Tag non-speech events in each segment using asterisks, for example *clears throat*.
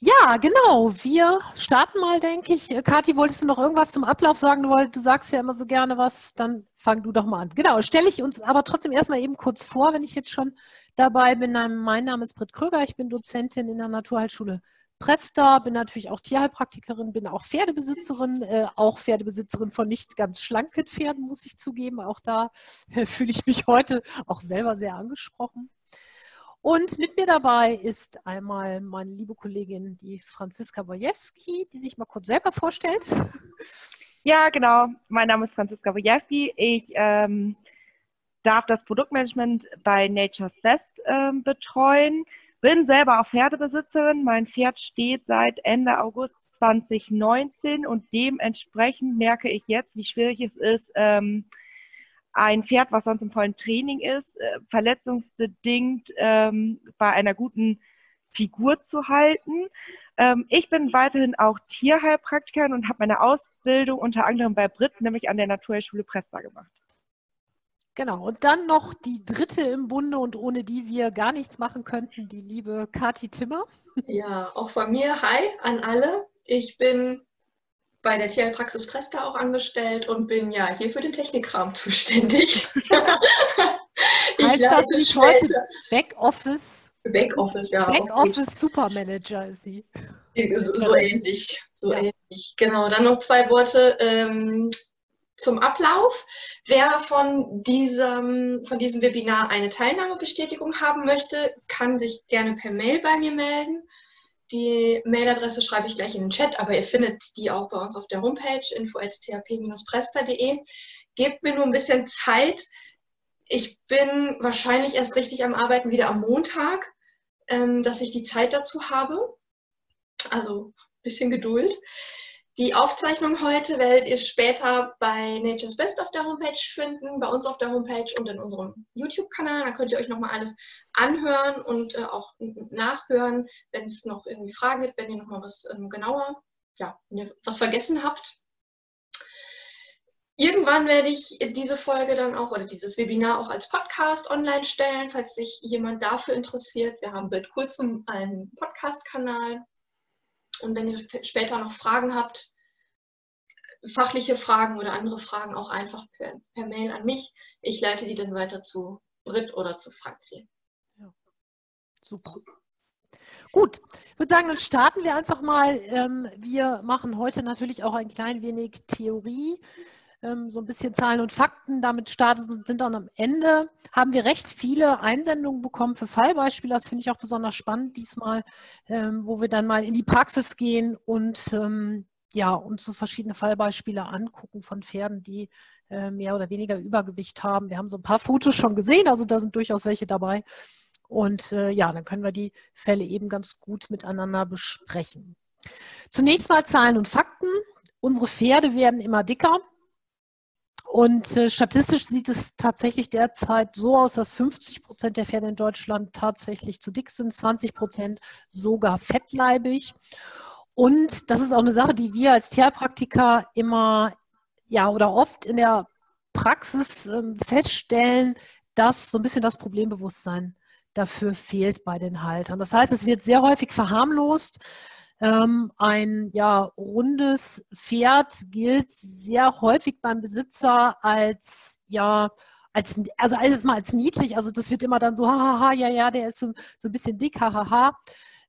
Ja, genau. Wir starten mal, denke ich. Kathi, wolltest du noch irgendwas zum Ablauf sagen? Du, du sagst ja immer so gerne was, dann fang du doch mal an. Genau, stelle ich uns aber trotzdem erstmal eben kurz vor, wenn ich jetzt schon dabei bin. Mein Name ist Britt Kröger, ich bin Dozentin in der Naturheilschule Presta, bin natürlich auch Tierheilpraktikerin, bin auch Pferdebesitzerin, äh, auch Pferdebesitzerin von nicht ganz schlanken Pferden, muss ich zugeben. Auch da *laughs* äh, fühle ich mich heute auch selber sehr angesprochen. Und mit mir dabei ist einmal meine liebe Kollegin, die Franziska Wojewski, die sich mal kurz selber vorstellt. *laughs* Ja, genau. Mein Name ist Franziska Wojewski. Ich ähm, darf das Produktmanagement bei Nature's Best ähm, betreuen. Bin selber auch Pferdebesitzerin. Mein Pferd steht seit Ende August 2019 und dementsprechend merke ich jetzt, wie schwierig es ist, ähm, ein Pferd, was sonst im vollen Training ist, äh, verletzungsbedingt ähm, bei einer guten Figur zu halten. Ähm, ich bin weiterhin auch Tierheilpraktikerin und habe meine Ausbildung unter anderem bei Brit, nämlich an der Naturheilschule Presta gemacht. Genau, und dann noch die dritte im Bunde und ohne die wir gar nichts machen könnten, die liebe Kati Timmer. Ja, auch von mir, hi an alle. Ich bin bei der Tierpraxis Presta auch angestellt und bin ja hier für den Technikkram zuständig. *laughs* heißt das nicht später. heute Backoffice? Backoffice, ja. Backoffice Supermanager ist sie. So, so ähnlich, so ja. ähnlich. Genau, dann noch zwei Worte ähm, zum Ablauf. Wer von diesem, von diesem Webinar eine Teilnahmebestätigung haben möchte, kann sich gerne per Mail bei mir melden. Die Mailadresse schreibe ich gleich in den Chat, aber ihr findet die auch bei uns auf der Homepage info.thp-presta.de. Gebt mir nur ein bisschen Zeit. Ich bin wahrscheinlich erst richtig am Arbeiten wieder am Montag, ähm, dass ich die Zeit dazu habe. Also ein bisschen Geduld. Die Aufzeichnung heute werdet ihr später bei Nature's Best auf der Homepage finden, bei uns auf der Homepage und in unserem YouTube-Kanal. Da könnt ihr euch nochmal alles anhören und äh, auch nachhören, wenn es noch irgendwie Fragen gibt, wenn ihr nochmal was ähm, genauer, ja, wenn ihr was vergessen habt. Irgendwann werde ich diese Folge dann auch oder dieses Webinar auch als Podcast online stellen, falls sich jemand dafür interessiert. Wir haben seit kurzem einen Podcast-Kanal und wenn ihr später noch Fragen habt, fachliche Fragen oder andere Fragen auch einfach per, per Mail an mich. Ich leite die dann weiter zu Brit oder zu Franzi. Ja. Super. Gut, ich würde sagen, dann starten wir einfach mal. Ähm, wir machen heute natürlich auch ein klein wenig Theorie, ähm, so ein bisschen Zahlen und Fakten. Damit starten sind dann am Ende. Haben wir recht viele Einsendungen bekommen für Fallbeispiele. Das finde ich auch besonders spannend diesmal, ähm, wo wir dann mal in die Praxis gehen und ja, uns so verschiedene Fallbeispiele angucken von Pferden, die äh, mehr oder weniger Übergewicht haben. Wir haben so ein paar Fotos schon gesehen, also da sind durchaus welche dabei. Und äh, ja, dann können wir die Fälle eben ganz gut miteinander besprechen. Zunächst mal Zahlen und Fakten. Unsere Pferde werden immer dicker. Und äh, statistisch sieht es tatsächlich derzeit so aus, dass 50 Prozent der Pferde in Deutschland tatsächlich zu dick sind, 20 Prozent sogar fettleibig. Und das ist auch eine Sache, die wir als Tierpraktiker immer, ja, oder oft in der Praxis ähm, feststellen, dass so ein bisschen das Problembewusstsein dafür fehlt bei den Haltern. Das heißt, es wird sehr häufig verharmlost. Ähm, ein ja, rundes Pferd gilt sehr häufig beim Besitzer als ja als also alles mal als niedlich. Also das wird immer dann so hahaha ja ja der ist so, so ein bisschen dick hahaha.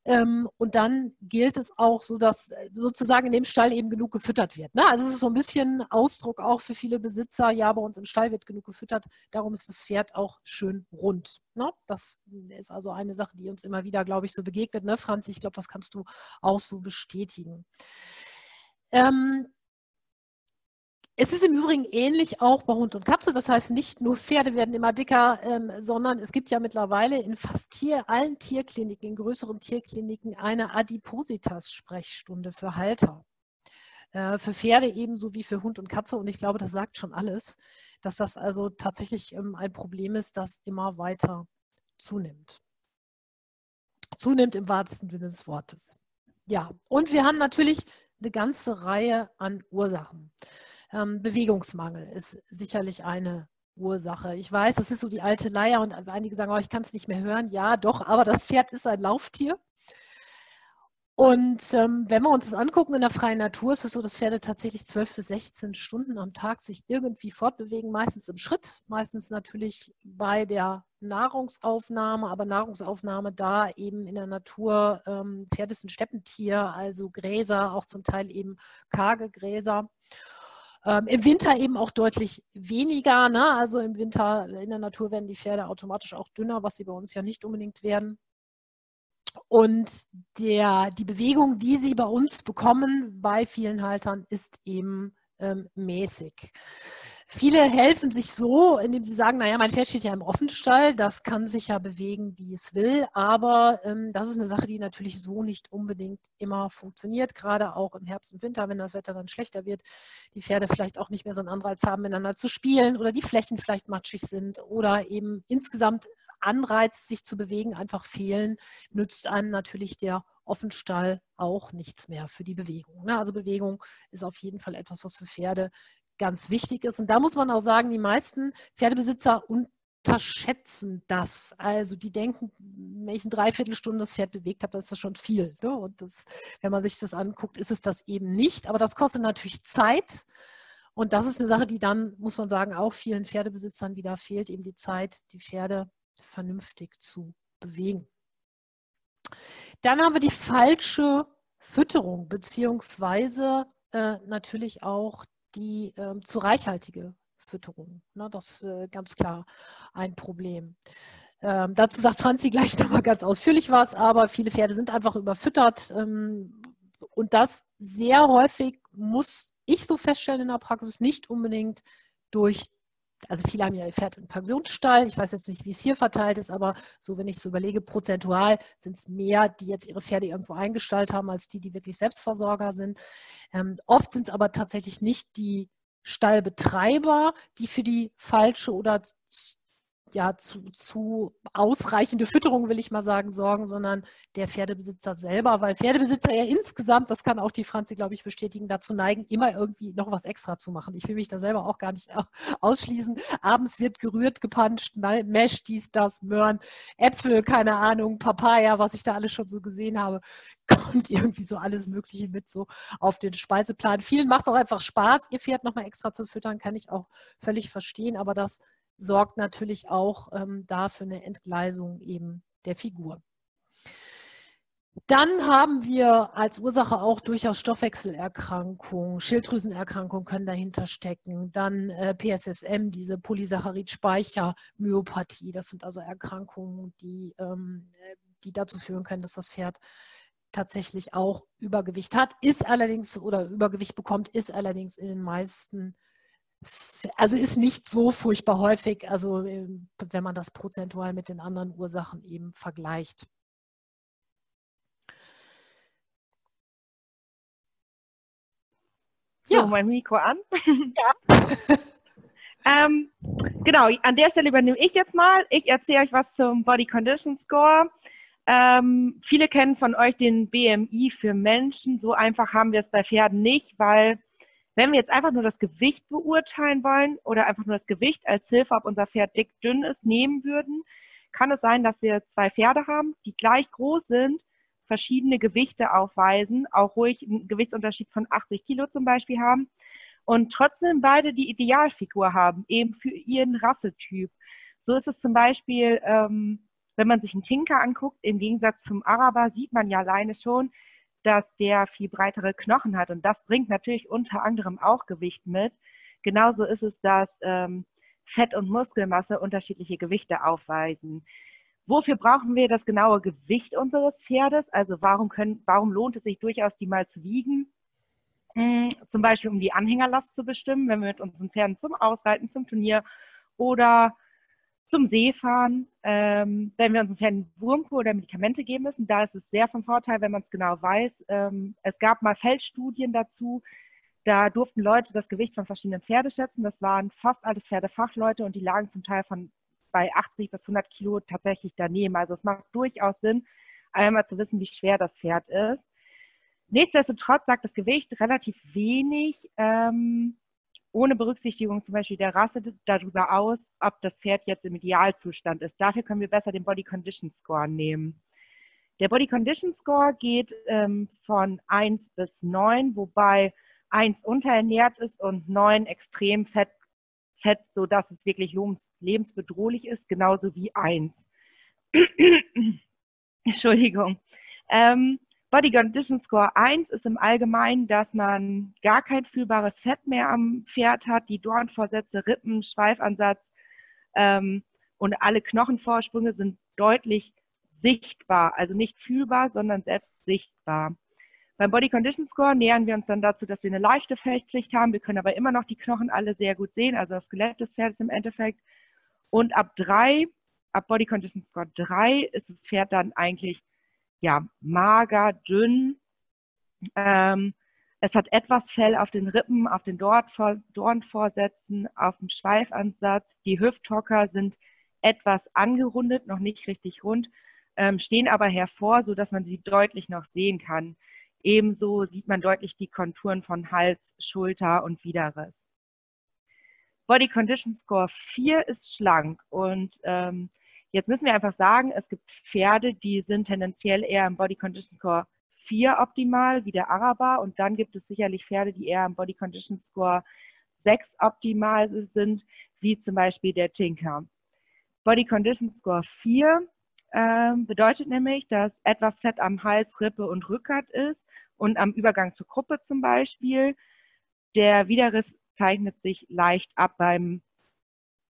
Ähm, und dann gilt es auch so, dass äh, sozusagen in dem Stall eben genug gefüttert wird. Ne? Also es ist so ein bisschen Ausdruck auch für viele Besitzer, ja, bei uns im Stall wird genug gefüttert, darum ist das Pferd auch schön rund. Ne? Das ist also eine Sache, die uns immer wieder, glaube ich, so begegnet. Ne, Franz, ich glaube, das kannst du auch so bestätigen. Ähm, es ist im Übrigen ähnlich auch bei Hund und Katze. Das heißt, nicht nur Pferde werden immer dicker, ähm, sondern es gibt ja mittlerweile in fast Tier, allen Tierkliniken, in größeren Tierkliniken, eine Adipositas-Sprechstunde für Halter. Äh, für Pferde ebenso wie für Hund und Katze. Und ich glaube, das sagt schon alles, dass das also tatsächlich ähm, ein Problem ist, das immer weiter zunimmt. Zunimmt im wahrsten Sinne des Wortes. Ja, und wir haben natürlich eine ganze Reihe an Ursachen. Ähm, Bewegungsmangel ist sicherlich eine Ursache. Ich weiß, das ist so die alte Leier und einige sagen, oh, ich kann es nicht mehr hören. Ja, doch, aber das Pferd ist ein Lauftier. Und ähm, wenn wir uns das angucken in der freien Natur, ist es so, dass Pferde tatsächlich 12 bis 16 Stunden am Tag sich irgendwie fortbewegen, meistens im Schritt, meistens natürlich bei der Nahrungsaufnahme, aber Nahrungsaufnahme da eben in der Natur, ähm, Pferd ist ein Steppentier, also Gräser, auch zum Teil eben karge Gräser. Ähm, Im Winter eben auch deutlich weniger. Ne? Also im Winter in der Natur werden die Pferde automatisch auch dünner, was sie bei uns ja nicht unbedingt werden. Und der, die Bewegung, die sie bei uns bekommen, bei vielen Haltern, ist eben ähm, mäßig. Viele helfen sich so, indem sie sagen, naja, mein Pferd steht ja im Offenstall, das kann sich ja bewegen, wie es will, aber ähm, das ist eine Sache, die natürlich so nicht unbedingt immer funktioniert, gerade auch im Herbst und Winter, wenn das Wetter dann schlechter wird, die Pferde vielleicht auch nicht mehr so einen Anreiz haben, miteinander zu spielen oder die Flächen vielleicht matschig sind oder eben insgesamt Anreiz, sich zu bewegen, einfach fehlen, nützt einem natürlich der Offenstall auch nichts mehr für die Bewegung. Ne? Also Bewegung ist auf jeden Fall etwas, was für Pferde ganz wichtig ist. Und da muss man auch sagen, die meisten Pferdebesitzer unterschätzen das. Also die denken, wenn ich eine Dreiviertelstunde das Pferd bewegt habe, dann ist das schon viel. Ne? Und das, wenn man sich das anguckt, ist es das eben nicht. Aber das kostet natürlich Zeit. Und das ist eine Sache, die dann, muss man sagen, auch vielen Pferdebesitzern wieder fehlt, eben die Zeit, die Pferde vernünftig zu bewegen. Dann haben wir die falsche Fütterung, beziehungsweise äh, natürlich auch die äh, zu reichhaltige Fütterung. Ne, das ist äh, ganz klar ein Problem. Ähm, dazu sagt Franzi gleich *laughs* nochmal ganz ausführlich was, aber viele Pferde sind einfach überfüttert. Ähm, und das sehr häufig muss ich so feststellen in der Praxis nicht unbedingt durch also viele haben ja ihr Pferd im Pensionsstall. Ich weiß jetzt nicht, wie es hier verteilt ist, aber so, wenn ich so überlege, prozentual sind es mehr, die jetzt ihre Pferde irgendwo eingestellt haben, als die, die wirklich Selbstversorger sind. Ähm, oft sind es aber tatsächlich nicht die Stallbetreiber, die für die falsche oder ja, zu, zu ausreichende Fütterung, will ich mal sagen, sorgen, sondern der Pferdebesitzer selber, weil Pferdebesitzer ja insgesamt, das kann auch die Franzi, glaube ich, bestätigen, dazu neigen, immer irgendwie noch was extra zu machen. Ich will mich da selber auch gar nicht ausschließen. Abends wird gerührt, gepanscht, Mesh, dies, das, Möhren, Äpfel, keine Ahnung, Papaya, was ich da alles schon so gesehen habe, *laughs* kommt irgendwie so alles Mögliche mit so auf den Speiseplan. Vielen macht es auch einfach Spaß, ihr Pferd nochmal extra zu füttern, kann ich auch völlig verstehen, aber das sorgt natürlich auch ähm, da für eine Entgleisung eben der Figur. Dann haben wir als Ursache auch durchaus Stoffwechselerkrankungen, Schilddrüsenerkrankungen können dahinter stecken. Dann äh, PSSM, diese Polysaccharid-Speichermyopathie. Das sind also Erkrankungen, die, ähm, die dazu führen können, dass das Pferd tatsächlich auch Übergewicht hat, ist allerdings oder Übergewicht bekommt, ist allerdings in den meisten also ist nicht so furchtbar häufig, also ähm, wenn man das prozentual mit den anderen Ursachen eben vergleicht. Ja. So, mein Mikro an. Ja. *laughs* ähm, genau, an der Stelle übernehme ich jetzt mal. Ich erzähle euch was zum Body Condition Score. Ähm, viele kennen von euch den BMI für Menschen. So einfach haben wir es bei Pferden nicht, weil wenn wir jetzt einfach nur das Gewicht beurteilen wollen oder einfach nur das Gewicht als Hilfe, ob unser Pferd dick, dünn ist, nehmen würden, kann es sein, dass wir zwei Pferde haben, die gleich groß sind, verschiedene Gewichte aufweisen, auch ruhig einen Gewichtsunterschied von 80 Kilo zum Beispiel haben und trotzdem beide die Idealfigur haben, eben für ihren Rassetyp. So ist es zum Beispiel, ähm, wenn man sich einen Tinker anguckt, im Gegensatz zum Araber sieht man ja alleine schon, dass der viel breitere Knochen hat. Und das bringt natürlich unter anderem auch Gewicht mit. Genauso ist es, dass ähm, Fett und Muskelmasse unterschiedliche Gewichte aufweisen. Wofür brauchen wir das genaue Gewicht unseres Pferdes? Also warum, können, warum lohnt es sich durchaus, die mal zu wiegen? Hm, zum Beispiel, um die Anhängerlast zu bestimmen, wenn wir mit unseren Pferden zum Ausreiten, zum Turnier oder zum Seefahren, ähm, wenn wir unseren Pferden Wurmkur oder Medikamente geben müssen, da ist es sehr von Vorteil, wenn man es genau weiß. Ähm, es gab mal Feldstudien dazu, da durften Leute das Gewicht von verschiedenen Pferden schätzen. Das waren fast alles Pferdefachleute und die lagen zum Teil von bei 80 bis 100 Kilo tatsächlich daneben. Also es macht durchaus Sinn, einmal zu wissen, wie schwer das Pferd ist. Nichtsdestotrotz sagt das Gewicht relativ wenig. Ähm, ohne Berücksichtigung zum Beispiel der Rasse darüber aus, ob das Pferd jetzt im Idealzustand ist. Dafür können wir besser den Body Condition Score nehmen. Der Body Condition Score geht ähm, von 1 bis 9, wobei 1 unterernährt ist und 9 extrem fett, fett sodass es wirklich lebensbedrohlich ist, genauso wie 1. *clears throat* Entschuldigung. Ähm, Body Condition Score 1 ist im Allgemeinen, dass man gar kein fühlbares Fett mehr am Pferd hat, die Dornvorsätze, Rippen, Schweifansatz ähm, und alle Knochenvorsprünge sind deutlich sichtbar, also nicht fühlbar, sondern selbst sichtbar. Beim Body Condition Score nähern wir uns dann dazu, dass wir eine leichte Fettschicht haben. Wir können aber immer noch die Knochen alle sehr gut sehen, also das Skelett des Pferdes im Endeffekt. Und ab drei, ab Body Condition Score 3 ist das Pferd dann eigentlich ja, mager, dünn. Ähm, es hat etwas Fell auf den Rippen, auf den Dornvorsätzen, auf dem Schweifansatz. Die Hüfthocker sind etwas angerundet, noch nicht richtig rund, ähm, stehen aber hervor, sodass man sie deutlich noch sehen kann. Ebenso sieht man deutlich die Konturen von Hals, Schulter und Widerriss. Body Condition Score 4 ist schlank und ähm, Jetzt müssen wir einfach sagen, es gibt Pferde, die sind tendenziell eher im Body Condition Score 4 optimal, wie der Araber. Und dann gibt es sicherlich Pferde, die eher im Body Condition Score 6 optimal sind, wie zum Beispiel der Tinker. Body Condition Score 4 äh, bedeutet nämlich, dass etwas Fett am Hals, Rippe und Rückgrat ist und am Übergang zur Gruppe zum Beispiel. Der Widerriss zeichnet sich leicht ab beim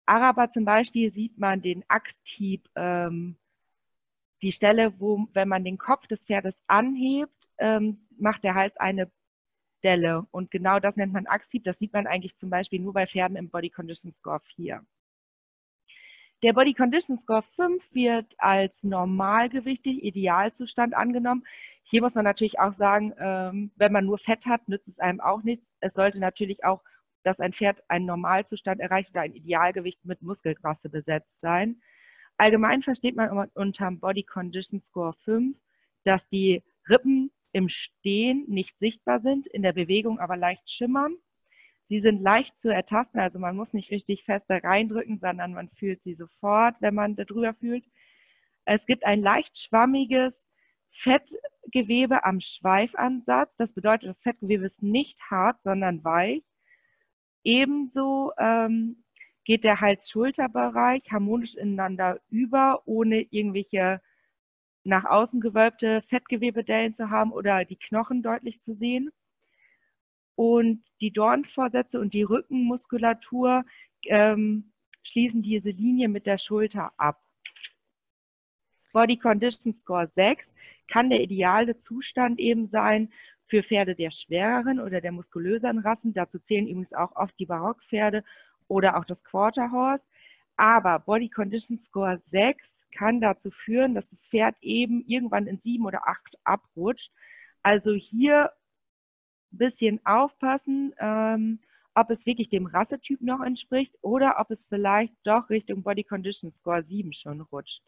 Araber zum Beispiel sieht man den Axthieb, ähm, die Stelle, wo, wenn man den Kopf des Pferdes anhebt, ähm, macht der Hals eine Delle. Und genau das nennt man Axthieb. Das sieht man eigentlich zum Beispiel nur bei Pferden im Body Condition Score 4. Der Body Condition Score 5 wird als normalgewichtig, Idealzustand angenommen. Hier muss man natürlich auch sagen, ähm, wenn man nur Fett hat, nützt es einem auch nichts. Es sollte natürlich auch dass ein Pferd einen Normalzustand erreicht oder ein Idealgewicht mit Muskelmasse besetzt sein. Allgemein versteht man unter Body Condition Score 5, dass die Rippen im Stehen nicht sichtbar sind, in der Bewegung aber leicht schimmern. Sie sind leicht zu ertasten, also man muss nicht richtig fest da reindrücken, sondern man fühlt sie sofort, wenn man darüber fühlt. Es gibt ein leicht schwammiges Fettgewebe am Schweifansatz. Das bedeutet, das Fettgewebe ist nicht hart, sondern weich. Ebenso ähm, geht der Hals-Schulter-Bereich harmonisch ineinander über, ohne irgendwelche nach außen gewölbte Fettgewebedellen zu haben oder die Knochen deutlich zu sehen. Und die Dornvorsätze und die Rückenmuskulatur ähm, schließen diese Linie mit der Schulter ab. Body Condition Score 6 kann der ideale Zustand eben sein, für Pferde der schwereren oder der muskulöseren Rassen. Dazu zählen übrigens auch oft die Barockpferde oder auch das Quarter Horse. Aber Body Condition Score 6 kann dazu führen, dass das Pferd eben irgendwann in 7 oder 8 abrutscht. Also hier ein bisschen aufpassen, ähm, ob es wirklich dem Rassetyp noch entspricht oder ob es vielleicht doch Richtung Body Condition Score 7 schon rutscht.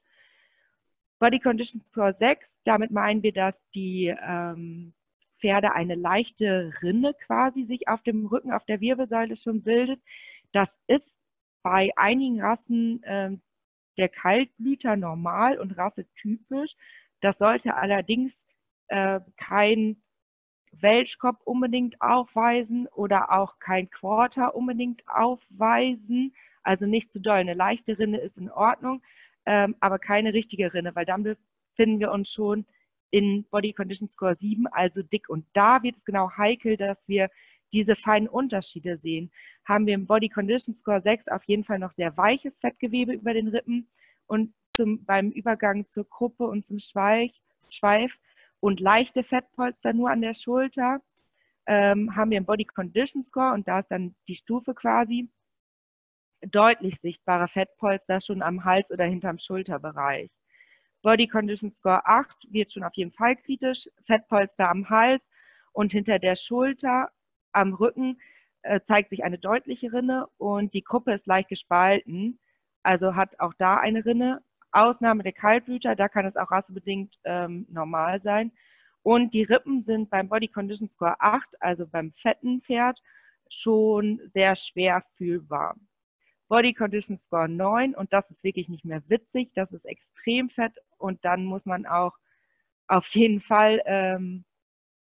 Body Condition Score 6, damit meinen wir, dass die ähm, Pferde eine leichte Rinne quasi sich auf dem Rücken, auf der Wirbelsäule schon bildet. Das ist bei einigen Rassen äh, der Kaltblüter normal und rassetypisch. Das sollte allerdings äh, kein Welschkopf unbedingt aufweisen oder auch kein Quarter unbedingt aufweisen. Also nicht zu doll. Eine leichte Rinne ist in Ordnung, ähm, aber keine richtige Rinne, weil dann befinden wir uns schon in Body Condition Score 7, also dick. Und da wird es genau heikel, dass wir diese feinen Unterschiede sehen. Haben wir im Body Condition Score 6 auf jeden Fall noch sehr weiches Fettgewebe über den Rippen und zum, beim Übergang zur Kuppe und zum Schweif, Schweif und leichte Fettpolster nur an der Schulter, ähm, haben wir im Body Condition Score und da ist dann die Stufe quasi deutlich sichtbare Fettpolster schon am Hals oder hinterm Schulterbereich. Body Condition Score 8 wird schon auf jeden Fall kritisch. Fettpolster am Hals und hinter der Schulter, am Rücken äh, zeigt sich eine deutliche Rinne und die Kuppe ist leicht gespalten. Also hat auch da eine Rinne. Ausnahme der Kaltblüter, da kann es auch rassebedingt ähm, normal sein. Und die Rippen sind beim Body Condition Score 8, also beim fetten Pferd, schon sehr schwer fühlbar. Body Condition Score 9 und das ist wirklich nicht mehr witzig, das ist extrem fett. Und dann muss man auch auf jeden Fall ähm,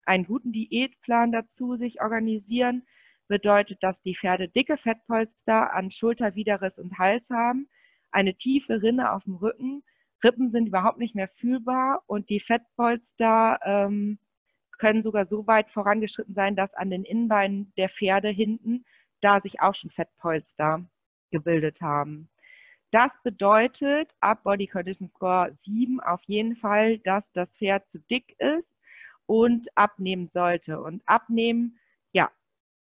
einen guten Diätplan dazu sich organisieren. Bedeutet, dass die Pferde dicke Fettpolster an Schulter, Widerriss und Hals haben, eine tiefe Rinne auf dem Rücken. Rippen sind überhaupt nicht mehr fühlbar. Und die Fettpolster ähm, können sogar so weit vorangeschritten sein, dass an den Innenbeinen der Pferde hinten da sich auch schon Fettpolster gebildet haben. Das bedeutet ab Body Condition Score 7 auf jeden Fall, dass das Pferd zu dick ist und abnehmen sollte. Und abnehmen, ja,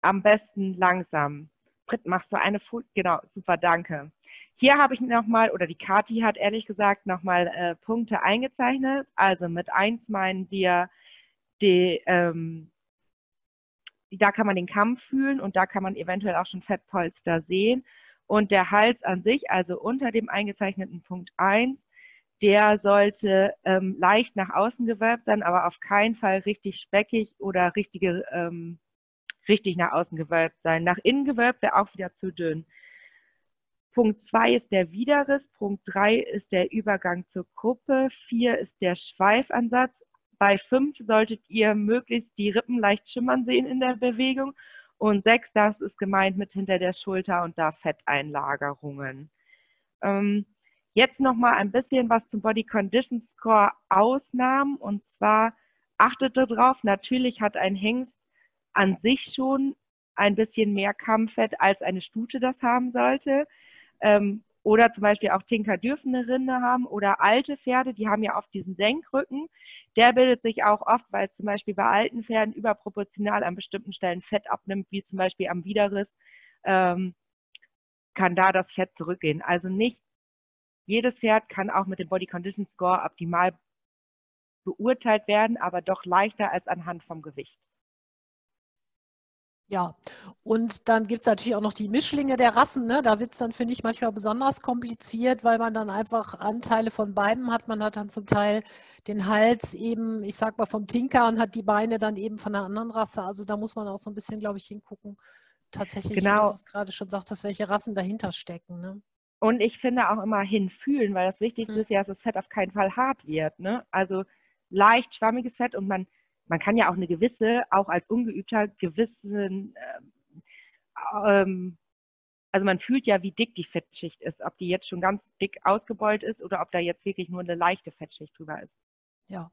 am besten langsam. Britt, machst du eine Folie? Genau, super, danke. Hier habe ich nochmal, oder die Kati hat ehrlich gesagt nochmal äh, Punkte eingezeichnet. Also mit 1 meinen wir, die, ähm, da kann man den Kamm fühlen und da kann man eventuell auch schon Fettpolster sehen. Und der Hals an sich, also unter dem eingezeichneten Punkt 1, der sollte ähm, leicht nach außen gewölbt sein, aber auf keinen Fall richtig speckig oder richtige, ähm, richtig nach außen gewölbt sein. Nach innen gewölbt wäre auch wieder zu dünn. Punkt 2 ist der Widerriss, Punkt 3 ist der Übergang zur Kuppe, 4 ist der Schweifansatz. Bei 5 solltet ihr möglichst die Rippen leicht schimmern sehen in der Bewegung. Und 6, das ist gemeint mit hinter der Schulter und da Fetteinlagerungen. Ähm, jetzt nochmal ein bisschen was zum Body Condition Score Ausnahmen. Und zwar achtet darauf, natürlich hat ein Hengst an sich schon ein bisschen mehr Kammfett, als eine Stute das haben sollte. Ähm, oder zum Beispiel auch Tinker dürfen eine Rinde haben oder alte Pferde, die haben ja oft diesen Senkrücken. Der bildet sich auch oft, weil zum Beispiel bei alten Pferden überproportional an bestimmten Stellen Fett abnimmt, wie zum Beispiel am Widerriss, ähm, kann da das Fett zurückgehen. Also nicht jedes Pferd kann auch mit dem Body Condition Score optimal beurteilt werden, aber doch leichter als anhand vom Gewicht. Ja, und dann gibt es natürlich auch noch die Mischlinge der Rassen. Ne? Da wird es dann, finde ich, manchmal besonders kompliziert, weil man dann einfach Anteile von beiden hat. Man hat dann zum Teil den Hals eben, ich sag mal, vom Tinker und hat die Beine dann eben von einer anderen Rasse. Also da muss man auch so ein bisschen, glaube ich, hingucken. Tatsächlich, genau. wie du das gerade schon sagtest, welche Rassen dahinter stecken. Ne? Und ich finde auch immer hinfühlen, weil das Wichtigste hm. ist ja, dass das Fett auf keinen Fall hart wird. Ne? Also leicht schwammiges Fett und man man kann ja auch eine gewisse, auch als Ungeübter, gewissen, ähm, also man fühlt ja, wie dick die Fettschicht ist, ob die jetzt schon ganz dick ausgebeult ist oder ob da jetzt wirklich nur eine leichte Fettschicht drüber ist. Ja.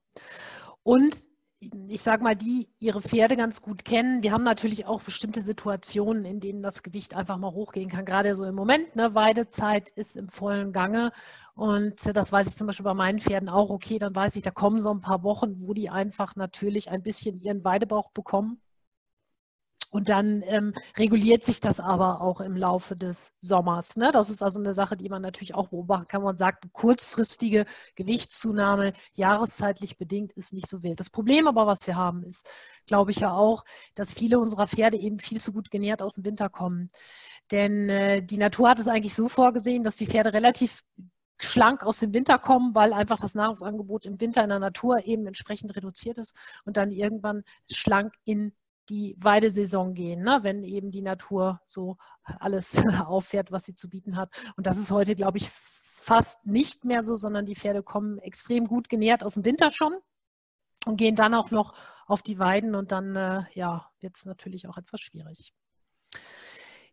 Und ich sage mal, die ihre Pferde ganz gut kennen. Wir haben natürlich auch bestimmte Situationen, in denen das Gewicht einfach mal hochgehen kann. Gerade so im Moment, ne, Weidezeit ist im vollen Gange. Und das weiß ich zum Beispiel bei meinen Pferden auch. Okay, dann weiß ich, da kommen so ein paar Wochen, wo die einfach natürlich ein bisschen ihren Weidebauch bekommen. Und dann ähm, reguliert sich das aber auch im Laufe des Sommers. Ne? Das ist also eine Sache, die man natürlich auch beobachten kann. Man sagt, kurzfristige Gewichtszunahme, jahreszeitlich bedingt, ist nicht so wild. Das Problem aber, was wir haben, ist, glaube ich ja auch, dass viele unserer Pferde eben viel zu gut genährt aus dem Winter kommen. Denn äh, die Natur hat es eigentlich so vorgesehen, dass die Pferde relativ schlank aus dem Winter kommen, weil einfach das Nahrungsangebot im Winter in der Natur eben entsprechend reduziert ist und dann irgendwann schlank in die Weidesaison gehen, ne? wenn eben die Natur so alles *laughs* auffährt, was sie zu bieten hat. Und das ist heute, glaube ich, fast nicht mehr so, sondern die Pferde kommen extrem gut genährt aus dem Winter schon und gehen dann auch noch auf die Weiden und dann äh, ja, wird es natürlich auch etwas schwierig.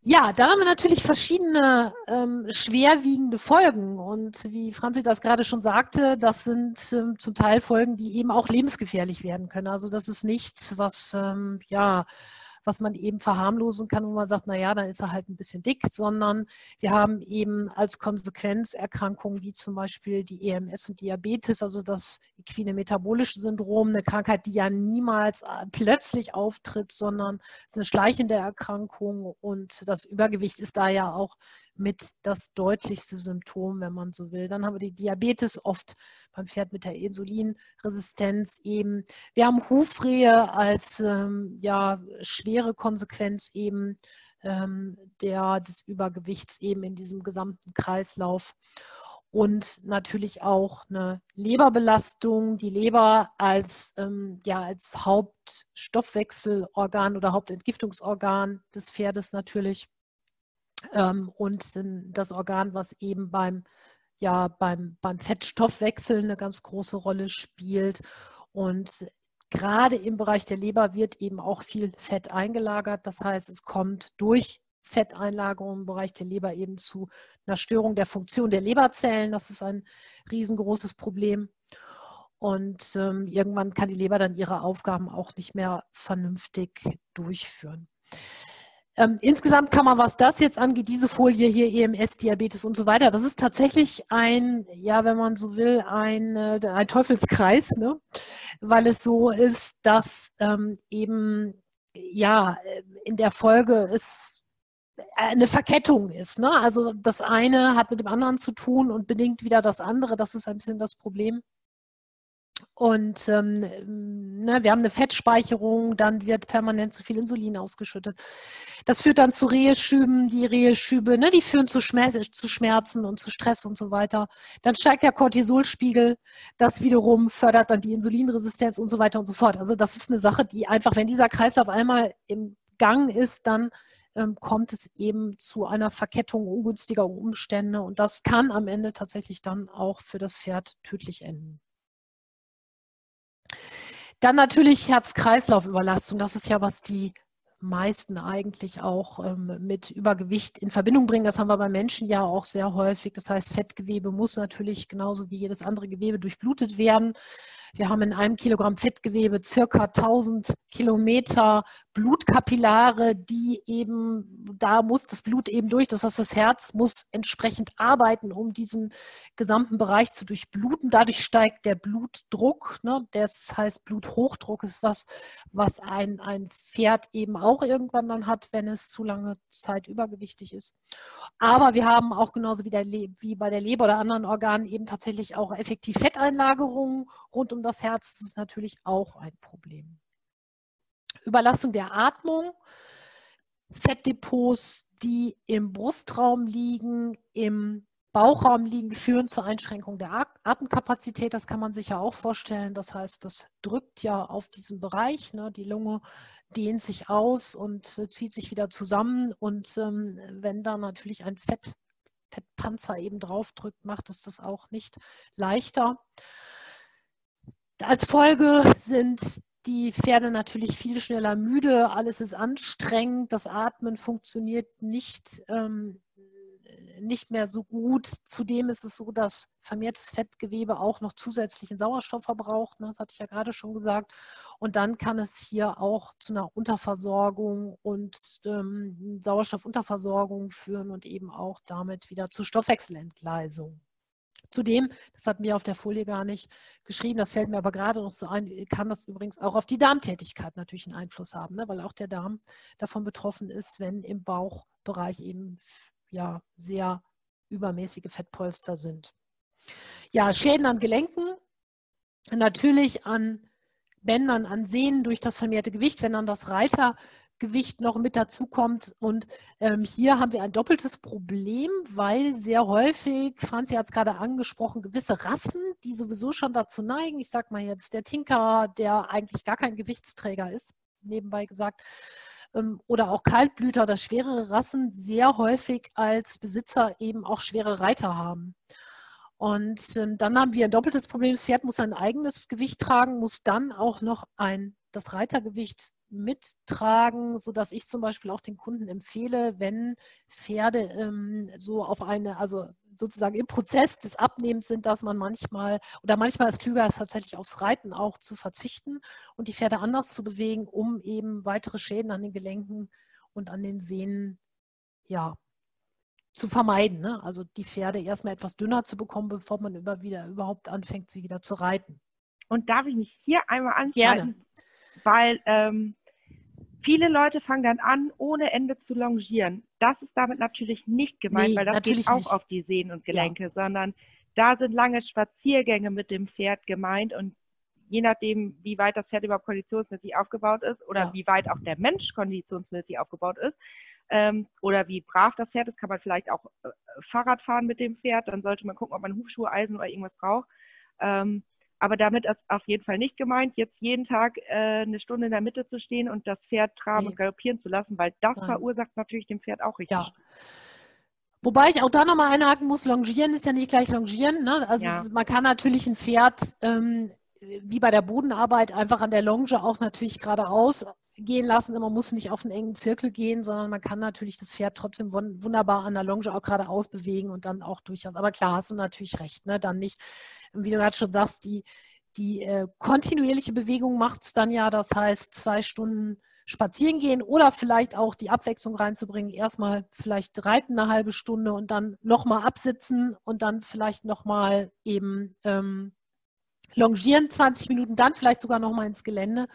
Ja, da haben wir natürlich verschiedene ähm, schwerwiegende Folgen. Und wie Franzi das gerade schon sagte, das sind ähm, zum Teil Folgen, die eben auch lebensgefährlich werden können. Also das ist nichts, was ähm, ja was man eben verharmlosen kann, wo man sagt, naja, dann ist er halt ein bisschen dick, sondern wir haben eben als Konsequenz Erkrankungen wie zum Beispiel die EMS und Diabetes, also das equine metabolische Syndrom, eine Krankheit, die ja niemals äh, plötzlich auftritt, sondern es ist eine schleichende Erkrankung und das Übergewicht ist da ja auch mit das deutlichste Symptom, wenn man so will. Dann haben wir die Diabetes oft beim Pferd mit der Insulinresistenz eben. Wir haben Hufrehe als ähm, ja, schwere Konsequenz eben ähm, der, des Übergewichts eben in diesem gesamten Kreislauf und natürlich auch eine Leberbelastung. Die Leber als, ähm, ja, als Hauptstoffwechselorgan oder Hauptentgiftungsorgan des Pferdes natürlich ähm, und das Organ, was eben beim ja beim, beim Fettstoffwechsel eine ganz große Rolle spielt. Und gerade im Bereich der Leber wird eben auch viel Fett eingelagert. Das heißt, es kommt durch Fetteinlagerung im Bereich der Leber eben zu einer Störung der Funktion der Leberzellen. Das ist ein riesengroßes Problem. Und ähm, irgendwann kann die Leber dann ihre Aufgaben auch nicht mehr vernünftig durchführen. Ähm, insgesamt kann man, was das jetzt angeht, diese Folie hier, EMS, Diabetes und so weiter, das ist tatsächlich ein, ja, wenn man so will, ein, äh, ein Teufelskreis, ne? weil es so ist, dass ähm, eben, ja, in der Folge es eine Verkettung ist. Ne? Also das eine hat mit dem anderen zu tun und bedingt wieder das andere. Das ist ein bisschen das Problem. Und ähm, ne, wir haben eine Fettspeicherung, dann wird permanent zu viel Insulin ausgeschüttet. Das führt dann zu Reheschüben. Die Reheschübe, ne, die führen zu, Schmerz, zu Schmerzen und zu Stress und so weiter. Dann steigt der Cortisolspiegel. Das wiederum fördert dann die Insulinresistenz und so weiter und so fort. Also das ist eine Sache, die einfach, wenn dieser Kreislauf einmal im Gang ist, dann ähm, kommt es eben zu einer Verkettung ungünstiger Umstände. Und das kann am Ende tatsächlich dann auch für das Pferd tödlich enden. Dann natürlich Herz-Kreislauf-Überlastung. Das ist ja, was die meisten eigentlich auch ähm, mit Übergewicht in Verbindung bringen. Das haben wir bei Menschen ja auch sehr häufig. Das heißt, Fettgewebe muss natürlich genauso wie jedes andere Gewebe durchblutet werden. Wir haben in einem Kilogramm Fettgewebe circa 1000 Kilometer Blutkapillare, die eben, da muss das Blut eben durch. Das heißt, das Herz muss entsprechend arbeiten, um diesen gesamten Bereich zu durchbluten. Dadurch steigt der Blutdruck. Ne? Das heißt, Bluthochdruck ist was, was ein, ein Pferd eben auch irgendwann dann hat, wenn es zu lange Zeit übergewichtig ist. Aber wir haben auch genauso wie, der, wie bei der Leber oder anderen Organen eben tatsächlich auch effektiv Fetteinlagerungen rund um das Herz. Ist natürlich auch ein Problem. Überlastung der Atmung, Fettdepots, die im Brustraum liegen, im Bauchraum liegen, führen zur Einschränkung der Atemkapazität. Das kann man sich ja auch vorstellen. Das heißt, das drückt ja auf diesen Bereich. Ne? Die Lunge dehnt sich aus und äh, zieht sich wieder zusammen. Und ähm, wenn da natürlich ein Fett, Fettpanzer eben draufdrückt, macht es das auch nicht leichter. Als Folge sind die Pferde natürlich viel schneller müde, alles ist anstrengend, das Atmen funktioniert nicht, ähm, nicht mehr so gut. Zudem ist es so, dass vermehrtes Fettgewebe auch noch zusätzlichen Sauerstoff verbraucht, ne? das hatte ich ja gerade schon gesagt. Und dann kann es hier auch zu einer Unterversorgung und ähm, Sauerstoffunterversorgung führen und eben auch damit wieder zu Stoffwechselentgleisung. Zudem, das hatten wir auf der Folie gar nicht geschrieben, das fällt mir aber gerade noch so ein, kann das übrigens auch auf die Darmtätigkeit natürlich einen Einfluss haben, ne? weil auch der Darm davon betroffen ist, wenn im Bauchbereich eben ja sehr übermäßige Fettpolster sind. Ja, Schäden an Gelenken, natürlich an Bändern, an Sehnen durch das vermehrte Gewicht, wenn dann das Reiter Gewicht noch mit dazu kommt. Und ähm, hier haben wir ein doppeltes Problem, weil sehr häufig, Franzi hat es gerade angesprochen, gewisse Rassen, die sowieso schon dazu neigen, ich sage mal jetzt der Tinker, der eigentlich gar kein Gewichtsträger ist, nebenbei gesagt, ähm, oder auch Kaltblüter oder schwerere Rassen sehr häufig als Besitzer eben auch schwere Reiter haben. Und ähm, dann haben wir ein doppeltes Problem. Das Pferd muss sein eigenes Gewicht tragen, muss dann auch noch ein, das Reitergewicht mittragen, sodass ich zum Beispiel auch den Kunden empfehle, wenn Pferde ähm, so auf eine, also sozusagen im Prozess des Abnehmens sind, dass man manchmal oder manchmal ist klüger, ist tatsächlich aufs Reiten auch zu verzichten und die Pferde anders zu bewegen, um eben weitere Schäden an den Gelenken und an den Sehnen ja, zu vermeiden. Ne? Also die Pferde erstmal etwas dünner zu bekommen, bevor man über wieder überhaupt anfängt, sie wieder zu reiten. Und darf ich mich hier einmal anschalten? Gerne weil ähm, viele Leute fangen dann an, ohne Ende zu longieren. Das ist damit natürlich nicht gemeint, nee, weil das geht auch nicht. auf die Sehnen und Gelenke, ja. sondern da sind lange Spaziergänge mit dem Pferd gemeint und je nachdem, wie weit das Pferd überhaupt konditionsmäßig aufgebaut ist oder ja. wie weit auch der Mensch konditionsmäßig aufgebaut ist ähm, oder wie brav das Pferd ist, kann man vielleicht auch äh, Fahrrad fahren mit dem Pferd. Dann sollte man gucken, ob man Hufschuhe, Eisen oder irgendwas braucht. Ähm, aber damit ist auf jeden Fall nicht gemeint, jetzt jeden Tag äh, eine Stunde in der Mitte zu stehen und das Pferd traben nee. und galoppieren zu lassen, weil das Nein. verursacht natürlich dem Pferd auch richtig. Ja. Wobei ich auch da nochmal einhaken muss, Longieren ist ja nicht gleich Longieren. Ne? Also Ja. es, man kann natürlich ein Pferd, ähm, wie bei der Bodenarbeit, einfach an der Longe auch natürlich geradeaus gehen lassen. Man muss nicht auf einen engen Zirkel gehen, sondern man kann natürlich das Pferd trotzdem wun- wunderbar an der Longe auch geradeaus bewegen und dann auch durchaus. Aber klar, hast du natürlich recht. Ne? Dann nicht, wie du gerade schon sagst, die, die äh, kontinuierliche Bewegung macht es dann ja. Das heißt, zwei Stunden spazieren gehen oder vielleicht auch die Abwechslung reinzubringen. Erstmal vielleicht reiten eine halbe Stunde und dann nochmal absitzen und dann vielleicht nochmal eben ähm, longieren 20 Minuten, dann vielleicht sogar nochmal ins Gelände.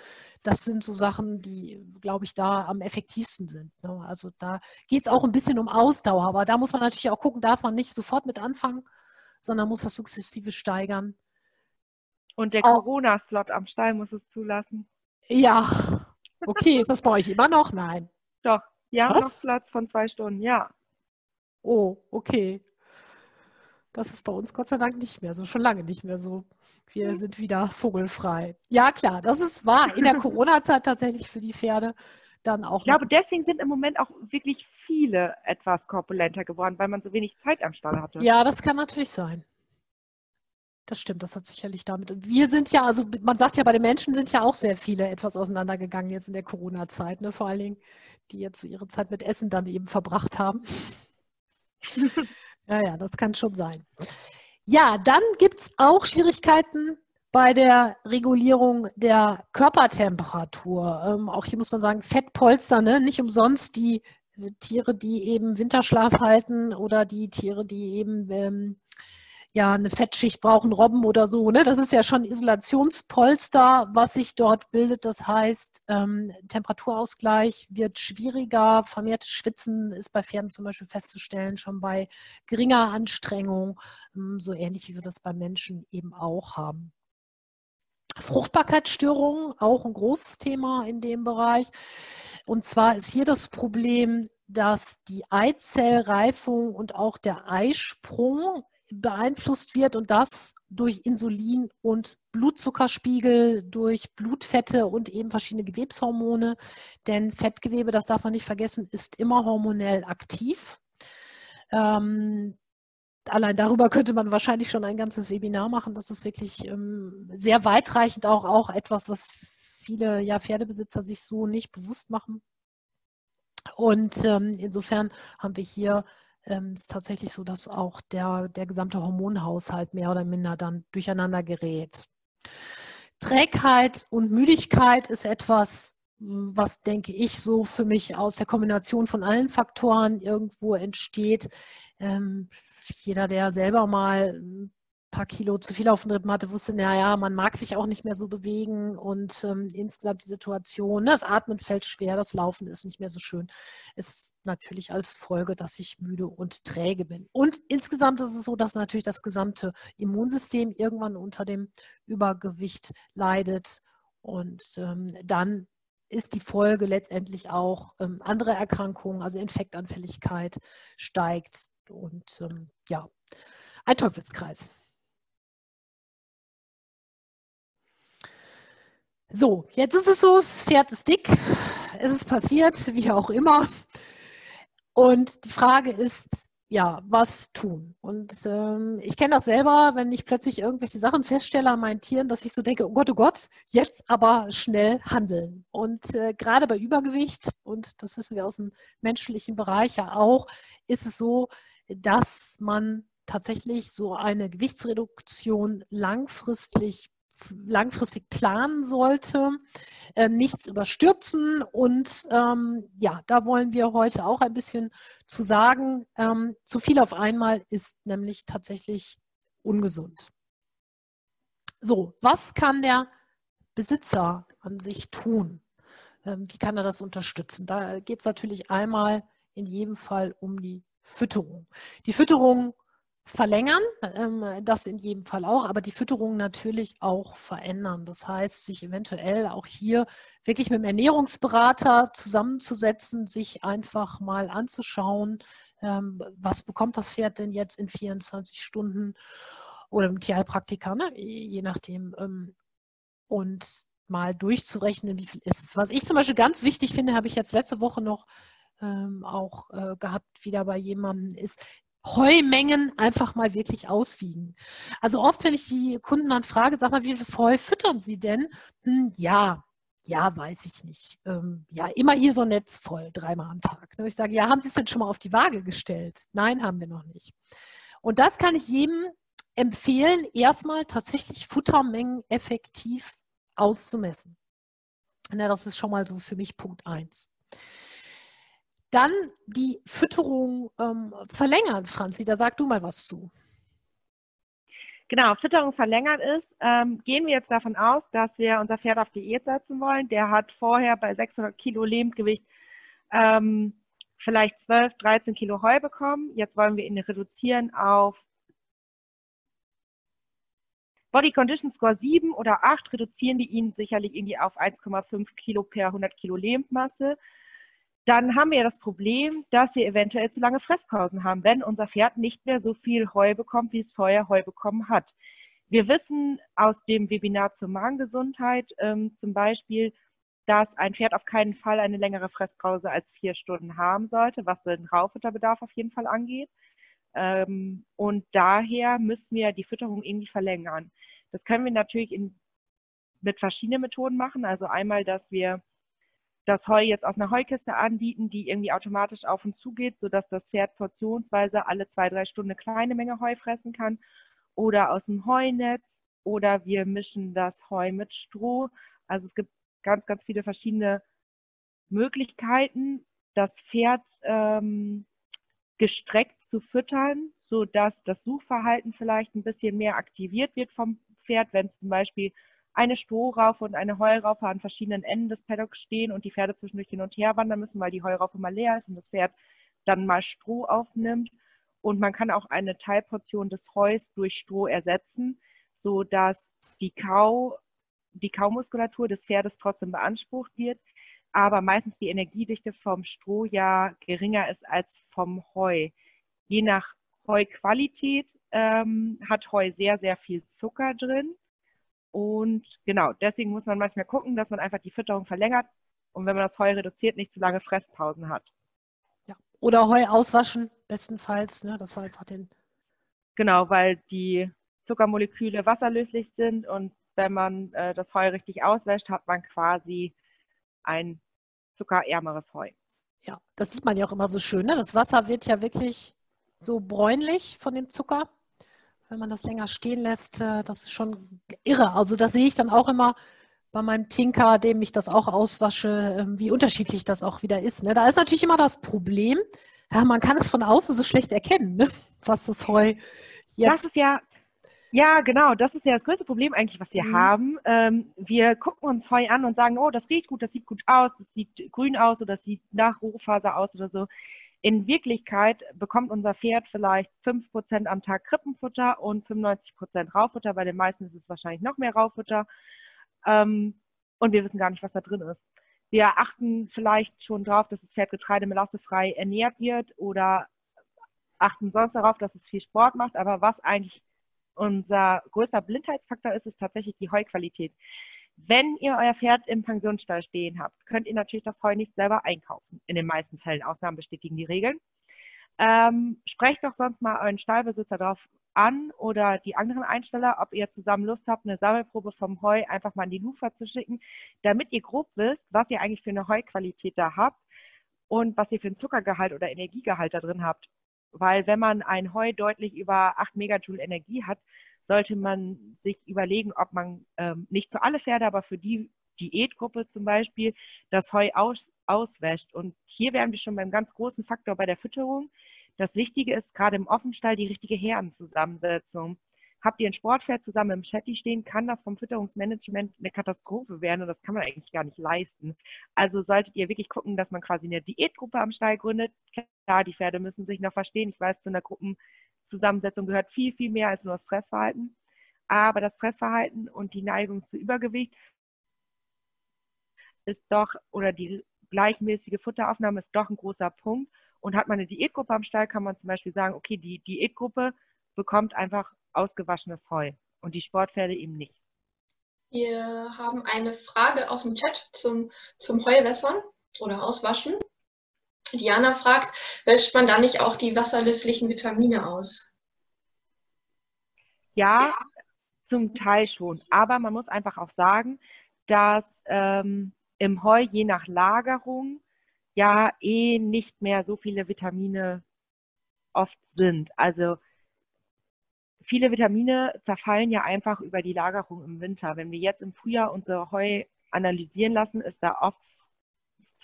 Das sind so Sachen, die, glaube ich, da am effektivsten sind. Ne? Also da geht es auch ein bisschen um Ausdauer, aber da muss man natürlich auch gucken, darf man nicht sofort mit anfangen, sondern muss das sukzessive steigern. Und der Corona-Slot am Stall muss es zulassen. Ja, okay, ist das bei euch immer noch? Nein. Doch, ja, noch Platz von zwei Stunden, ja. Oh, okay. Das ist bei uns Gott sei Dank nicht mehr so, schon lange nicht mehr so. Wir sind wieder vogelfrei. Ja, klar, das ist wahr. In der *laughs* Corona-Zeit tatsächlich für die Pferde dann auch. Ich glaube, deswegen sind im Moment auch wirklich viele etwas korpulenter geworden, weil man so wenig Zeit am Stall hatte. Ja, das kann natürlich sein. Das stimmt, das hat sicherlich damit. Wir sind ja, also man sagt ja, bei den Menschen sind ja auch sehr viele etwas auseinandergegangen jetzt in der Corona-Zeit, ne? Vor allen Dingen, die jetzt so ihre Zeit mit Essen dann eben verbracht haben. *laughs* Ja, ja, das kann schon sein. Ja, dann gibt es auch Schwierigkeiten bei der Regulierung der Körpertemperatur. Ähm, auch hier muss man sagen, Fettpolster, ne? nicht umsonst die Tiere, die eben Winterschlaf halten oder die Tiere, die eben ähm, ja eine Fettschicht brauchen, Robben oder so. Ne? Das ist ja schon Isolationspolster, was sich dort bildet. Das heißt, ähm, Temperaturausgleich wird schwieriger. Vermehrtes Schwitzen ist bei Pferden zum Beispiel festzustellen, schon bei geringer Anstrengung, ähm, so ähnlich wie wir das bei Menschen eben auch haben. Fruchtbarkeitsstörungen, auch ein großes Thema in dem Bereich. Und zwar ist hier das Problem, dass die Eizellreifung und auch der Eisprung beeinflusst wird und das durch Insulin und Blutzuckerspiegel, durch Blutfette und eben verschiedene Gewebshormone. Denn Fettgewebe, das darf man nicht vergessen, ist immer hormonell aktiv. Ähm, allein darüber könnte man wahrscheinlich schon ein ganzes Webinar machen. Das ist wirklich ähm, sehr weitreichend, auch, auch etwas, was viele ja, Pferdebesitzer sich so nicht bewusst machen. Und ähm, insofern haben wir hier ähm, ist tatsächlich so, dass auch der, der gesamte Hormonhaushalt mehr oder minder dann durcheinander gerät. Trägheit und Müdigkeit ist etwas, was denke ich so für mich aus der Kombination von allen Faktoren irgendwo entsteht. Ähm, jeder, der selber mal ein paar Kilo zu viel auf den Rippen hatte, wusste, naja, man mag sich auch nicht mehr so bewegen und ähm, insgesamt die Situation, ne, das Atmen fällt schwer, das Laufen ist nicht mehr so schön, ist natürlich als Folge, dass ich müde und träge bin. Und insgesamt ist es so, dass natürlich das gesamte Immunsystem irgendwann unter dem Übergewicht leidet und ähm, dann ist die Folge letztendlich auch ähm, andere Erkrankungen, also Infektanfälligkeit steigt und ähm, ja, ein Teufelskreis. So, jetzt ist es so, das Pferd ist dick, es ist passiert, wie auch immer. Und die Frage ist, ja, was tun? Und ähm, ich kenne das selber, wenn ich plötzlich irgendwelche Sachen feststelle an meinen Tieren, dass ich so denke, oh Gott, oh Gott, jetzt aber schnell handeln. Und äh, gerade bei Übergewicht, und das wissen wir aus dem menschlichen Bereich ja auch, ist es so, dass man tatsächlich so eine Gewichtsreduktion langfristig langfristig planen sollte, äh, nichts überstürzen. Und ähm, ja, da wollen wir heute auch ein bisschen zu sagen. Ähm, zu viel auf einmal ist nämlich tatsächlich ungesund. So, was kann der Besitzer an sich tun? Ähm, wie kann er das unterstützen? Da geht es natürlich einmal in jedem Fall um die Fütterung. Die Fütterung verlängern, ähm, das in jedem Fall auch, aber die Fütterung natürlich auch verändern. Das heißt, sich eventuell auch hier wirklich mit dem Ernährungsberater zusammenzusetzen, sich einfach mal anzuschauen, ähm, was bekommt das Pferd denn jetzt in 24 Stunden oder im Tierheilpraktiker, ne? je nachdem. Ähm, und mal durchzurechnen, wie viel ist es. Was ich zum Beispiel ganz wichtig finde, habe ich jetzt letzte Woche noch auch äh, gehabt, wieder bei jemandem ist. Heumengen einfach mal wirklich auswiegen. Also oft, wenn ich die Kunden dann frage, sag mal, wie viel Heu füttern sie denn? Hm, ja, ja, weiß ich nicht. Ähm, ja, immer hier so ein Netz voll, dreimal am Tag. Ne? Ich sage, ja, haben Sie es denn schon mal auf die Waage gestellt? Nein, haben wir noch nicht. Und das kann ich jedem empfehlen, erstmal tatsächlich Futtermengen effektiv auszumessen. Na, das ist schon mal so für mich Punkt 1. Dann die Fütterung ähm, verlängern, Franzi, da sag du mal was zu. Genau, Fütterung verlängert ist, ähm, gehen wir jetzt davon aus, dass wir unser Pferd auf Diät setzen wollen. Der hat vorher bei 600 Kilo Lebendgewicht ähm, vielleicht 12, 13 Kilo Heu bekommen. Jetzt wollen wir ihn reduzieren auf Body Condition Score 7 oder 8, reduzieren wir ihn sicherlich irgendwie auf 1,5 Kilo per 100 Kilo Lebendmasse dann haben wir das Problem, dass wir eventuell zu lange Fresspausen haben, wenn unser Pferd nicht mehr so viel Heu bekommt, wie es vorher Heu bekommen hat. Wir wissen aus dem Webinar zur Magengesundheit ähm, zum Beispiel, dass ein Pferd auf keinen Fall eine längere Fresspause als vier Stunden haben sollte, was den Raufutterbedarf auf jeden Fall angeht. Ähm, und daher müssen wir die Fütterung irgendwie verlängern. Das können wir natürlich in, mit verschiedenen Methoden machen. Also einmal, dass wir das Heu jetzt aus einer Heukiste anbieten, die irgendwie automatisch auf und zu geht, sodass das Pferd portionsweise alle zwei, drei Stunden eine kleine Menge Heu fressen kann. Oder aus dem Heunetz. Oder wir mischen das Heu mit Stroh. Also es gibt ganz, ganz viele verschiedene Möglichkeiten, das Pferd ähm, gestreckt zu füttern, sodass das Suchverhalten vielleicht ein bisschen mehr aktiviert wird vom Pferd, wenn zum Beispiel eine Strohraufe und eine Heuraufe an verschiedenen Enden des Paddocks stehen und die Pferde zwischendurch hin und her wandern müssen, weil die Heuraufe mal leer ist und das Pferd dann mal Stroh aufnimmt. Und man kann auch eine Teilportion des Heus durch Stroh ersetzen, sodass die Kau, die Kaumuskulatur des Pferdes trotzdem beansprucht wird, aber meistens die Energiedichte vom Stroh ja geringer ist als vom Heu. Je nach Heuqualität ähm, hat Heu sehr, sehr viel Zucker drin und genau, deswegen muss man manchmal gucken, dass man einfach die Fütterung verlängert und wenn man das Heu reduziert, nicht zu lange Fresspausen hat. Ja. Oder Heu auswaschen, bestenfalls. Ne? Das war einfach den. Genau, weil die Zuckermoleküle wasserlöslich sind und wenn man äh, das Heu richtig auswäscht, hat man quasi ein zuckerärmeres Heu. Ja, das sieht man ja auch immer so schön. Ne? Das Wasser wird ja wirklich so bräunlich von dem Zucker wenn man das länger stehen lässt, äh, das ist schon irre. Also das sehe ich dann auch immer bei meinem Tinker, dem ich das auch auswasche, ähm, wie unterschiedlich das auch wieder ist. Ne? Da ist natürlich immer das Problem, ja, man kann es von außen so schlecht erkennen, ne? *laughs* was das Heu jetzt... Das ist ja, ja, genau. Das ist ja das größte Problem eigentlich, was wir mhm. haben. Ähm, wir gucken uns Heu an und sagen, oh, das riecht gut, das sieht gut aus, das sieht grün aus oder das sieht nach Rohfaser aus oder so. In Wirklichkeit bekommt unser Pferd vielleicht 5% am Tag Krippenfutter und 95% Raufutter. Bei den meisten ist es wahrscheinlich noch mehr Raufutter. Ähm, und wir wissen gar nicht, was da drin ist. Wir achten vielleicht schon darauf, dass das Pferd getreidemelassefrei ernährt wird oder achten sonst darauf, dass es viel Sport macht. Aber was eigentlich unser größter Blindheitsfaktor ist, ist tatsächlich die Heuqualität. Wenn ihr euer Pferd im Pensionsstall stehen habt, könnt ihr natürlich das Heu nicht selber einkaufen. In den meisten Fällen. Ausnahmen bestätigen die Regeln. Ähm, sprecht doch sonst mal euren Stallbesitzer darauf an oder die anderen Einsteller, ob ihr zusammen Lust habt, eine Sammelprobe vom Heu einfach mal in die Lufa zu schicken, damit ihr grob wisst, was ihr eigentlich für eine Heuqualität da habt und was ihr für einen Zuckergehalt oder Energiegehalt da drin habt. Weil wenn man ein Heu deutlich über 8 Megajoule Energie hat, sollte man sich überlegen, ob man ähm, nicht für alle Pferde, aber für die Diätgruppe zum Beispiel das Heu aus, auswäscht. Und hier wären wir schon beim ganz großen Faktor bei der Fütterung. Das Wichtige ist gerade im Offenstall die richtige Herdenzusammensetzung. Habt ihr ein Sportpferd zusammen im Chatty stehen, kann das vom Fütterungsmanagement eine Katastrophe werden und das kann man eigentlich gar nicht leisten. Also solltet ihr wirklich gucken, dass man quasi eine Diätgruppe am Stall gründet. Klar, die Pferde müssen sich noch verstehen. Ich weiß, zu einer Gruppen Zusammensetzung gehört viel, viel mehr als nur das Fressverhalten. Aber das Fressverhalten und die Neigung zu Übergewicht ist doch, oder die gleichmäßige Futteraufnahme ist doch ein großer Punkt. Und hat man eine Diätgruppe am Stall, kann man zum Beispiel sagen, okay, die Diätgruppe bekommt einfach ausgewaschenes Heu und die Sportpferde eben nicht. Wir haben eine Frage aus dem Chat zum, zum Heuwässern oder Auswaschen. Diana fragt, wäscht man da nicht auch die wasserlöslichen Vitamine aus? Ja, zum Teil schon. Aber man muss einfach auch sagen, dass ähm, im Heu je nach Lagerung ja eh nicht mehr so viele Vitamine oft sind. Also viele Vitamine zerfallen ja einfach über die Lagerung im Winter. Wenn wir jetzt im Frühjahr unser Heu analysieren lassen, ist da oft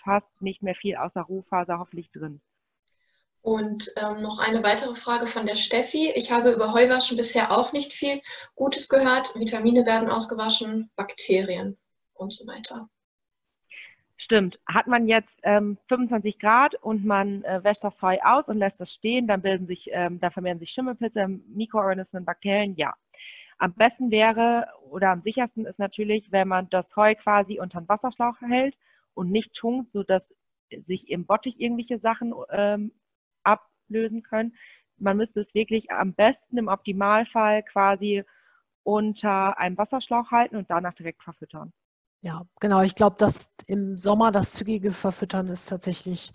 fast nicht mehr viel außer Rohfaser hoffentlich drin. Und ähm, noch eine weitere Frage von der Steffi. Ich habe über Heuwaschen bisher auch nicht viel Gutes gehört. Vitamine werden ausgewaschen, Bakterien und so weiter. Stimmt. Hat man jetzt ähm, 25 Grad und man äh, wäscht das Heu aus und lässt das stehen, dann bilden sich, ähm, da vermehren sich Schimmelpilze, Mikroorganismen, Bakterien, ja. Am besten wäre oder am sichersten ist natürlich, wenn man das Heu quasi unter den Wasserschlauch hält und nicht tunkt, sodass sich im Bottich irgendwelche Sachen ähm, ablösen können. Man müsste es wirklich am besten im Optimalfall quasi unter einem Wasserschlauch halten und danach direkt verfüttern. Ja, genau. Ich glaube, dass im Sommer das zügige Verfüttern ist tatsächlich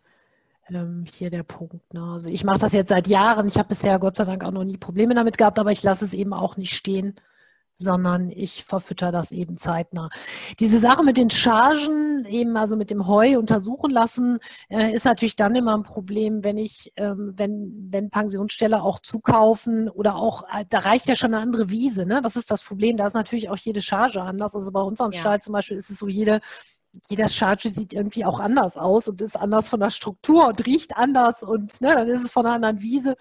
ähm, hier der Punkt. Ne? Also ich mache das jetzt seit Jahren. Ich habe bisher Gott sei Dank auch noch nie Probleme damit gehabt, aber ich lasse es eben auch nicht stehen sondern ich verfütter das eben zeitnah. Diese Sache mit den Chargen, eben also mit dem Heu untersuchen lassen, äh, ist natürlich dann immer ein Problem, wenn ich, ähm, wenn, wenn Pensionsstelle auch zukaufen oder auch, äh, da reicht ja schon eine andere Wiese, ne? Das ist das Problem. Da ist natürlich auch jede Charge anders. Also bei unserem ja. Stall zum Beispiel ist es so, jede, jeder Charge sieht irgendwie auch anders aus und ist anders von der Struktur und riecht anders und ne, dann ist es von einer anderen Wiese.